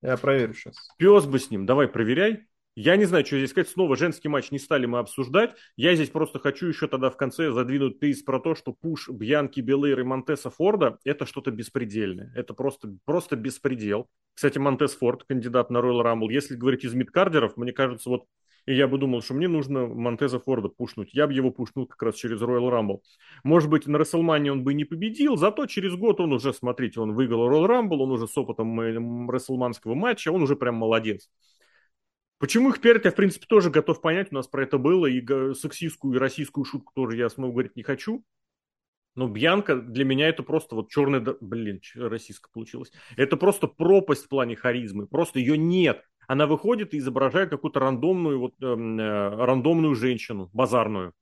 Я проверю сейчас. Пес бы с ним, давай проверяй. Я не знаю, что здесь сказать. Снова женский матч не стали мы обсуждать. Я здесь просто хочу еще тогда в конце задвинуть тейс про то, что пуш Бьянки Белейр и Монтеса Форда – это что-то беспредельное. Это просто, просто беспредел. Кстати, Монтес Форд, кандидат на Royal Rumble. Если говорить из мидкардеров, мне кажется, вот и я бы думал, что мне нужно Монтеза Форда пушнуть. Я бы его пушнул как раз через Royal Rumble. Может быть, на Расселмане он бы не победил, зато через год он уже, смотрите, он выиграл Royal Rumble, он уже с опытом Расселманского матча, он уже прям молодец. Почему их перед, я, в принципе, тоже готов понять, у нас про это было, и сексистскую, и российскую шутку тоже я снова говорить не хочу. Но Бьянка для меня это просто вот черная... Блин, российская получилась. Это просто пропасть в плане харизмы. Просто ее нет. Она выходит и изображает какую-то рандомную, вот, эм, э, рандомную женщину, базарную.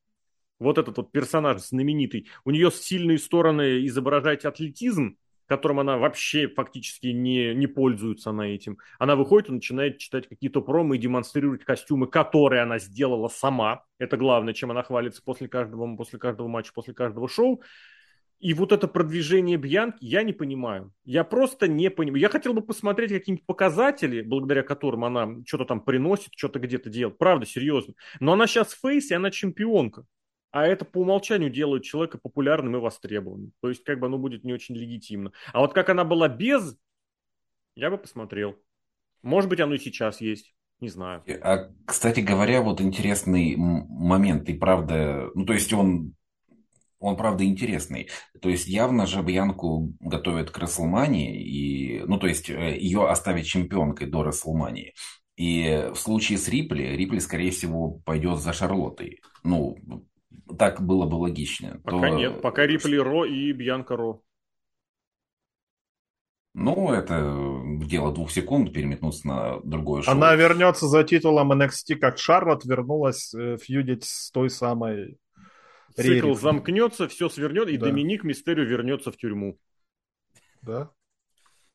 Вот этот вот персонаж знаменитый. У нее сильные стороны изображать атлетизм, которым она вообще фактически не, не пользуется на этим. Она выходит и начинает читать какие-то промы и демонстрировать костюмы, которые она сделала сама. Это главное, чем она хвалится после каждого, после каждого матча, после каждого шоу. И вот это продвижение Бьянки я не понимаю. Я просто не понимаю. Я хотел бы посмотреть какие-нибудь показатели, благодаря которым она что-то там приносит, что-то где-то делает. Правда, серьезно. Но она сейчас фейс, и она чемпионка. А это по умолчанию делает человека популярным и востребованным. То есть, как бы оно будет не очень легитимно. А вот как она была без, я бы посмотрел. Может быть, оно и сейчас есть. Не знаю. А, кстати говоря, вот интересный момент. И правда, ну, то есть он он, правда, интересный. То есть явно же Бьянку готовят к Расселмании, и, ну, то есть э, ее оставить чемпионкой до Расселмании. И в случае с Рипли, Рипли, скорее всего, пойдет за Шарлоттой. Ну, так было бы логично. Пока то... нет, пока Рипли Ро и Бьянка Ро. Ну, это дело двух секунд переметнуться на другое шоу. Она вернется за титулом NXT, как Шарлот вернулась э, фьюдить с той самой Цикл замкнется, все свернет, и да. Доминик Мистерио вернется в тюрьму. Да.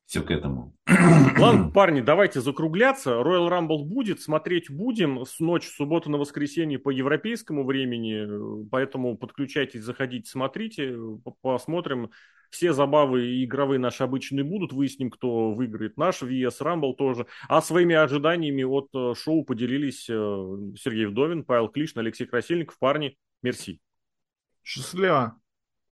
Все к этому. Ладно, парни, давайте закругляться. Royal Rumble будет, смотреть будем. С ночи, суббота на воскресенье по европейскому времени. Поэтому подключайтесь, заходите, смотрите, посмотрим. Все забавы игровые наши обычные будут. Выясним, кто выиграет. Наш VS Rumble тоже. А своими ожиданиями от э, шоу поделились э, Сергей Вдовин, Павел Клишин, Алексей Красильников. Парни, мерси. Счастливо.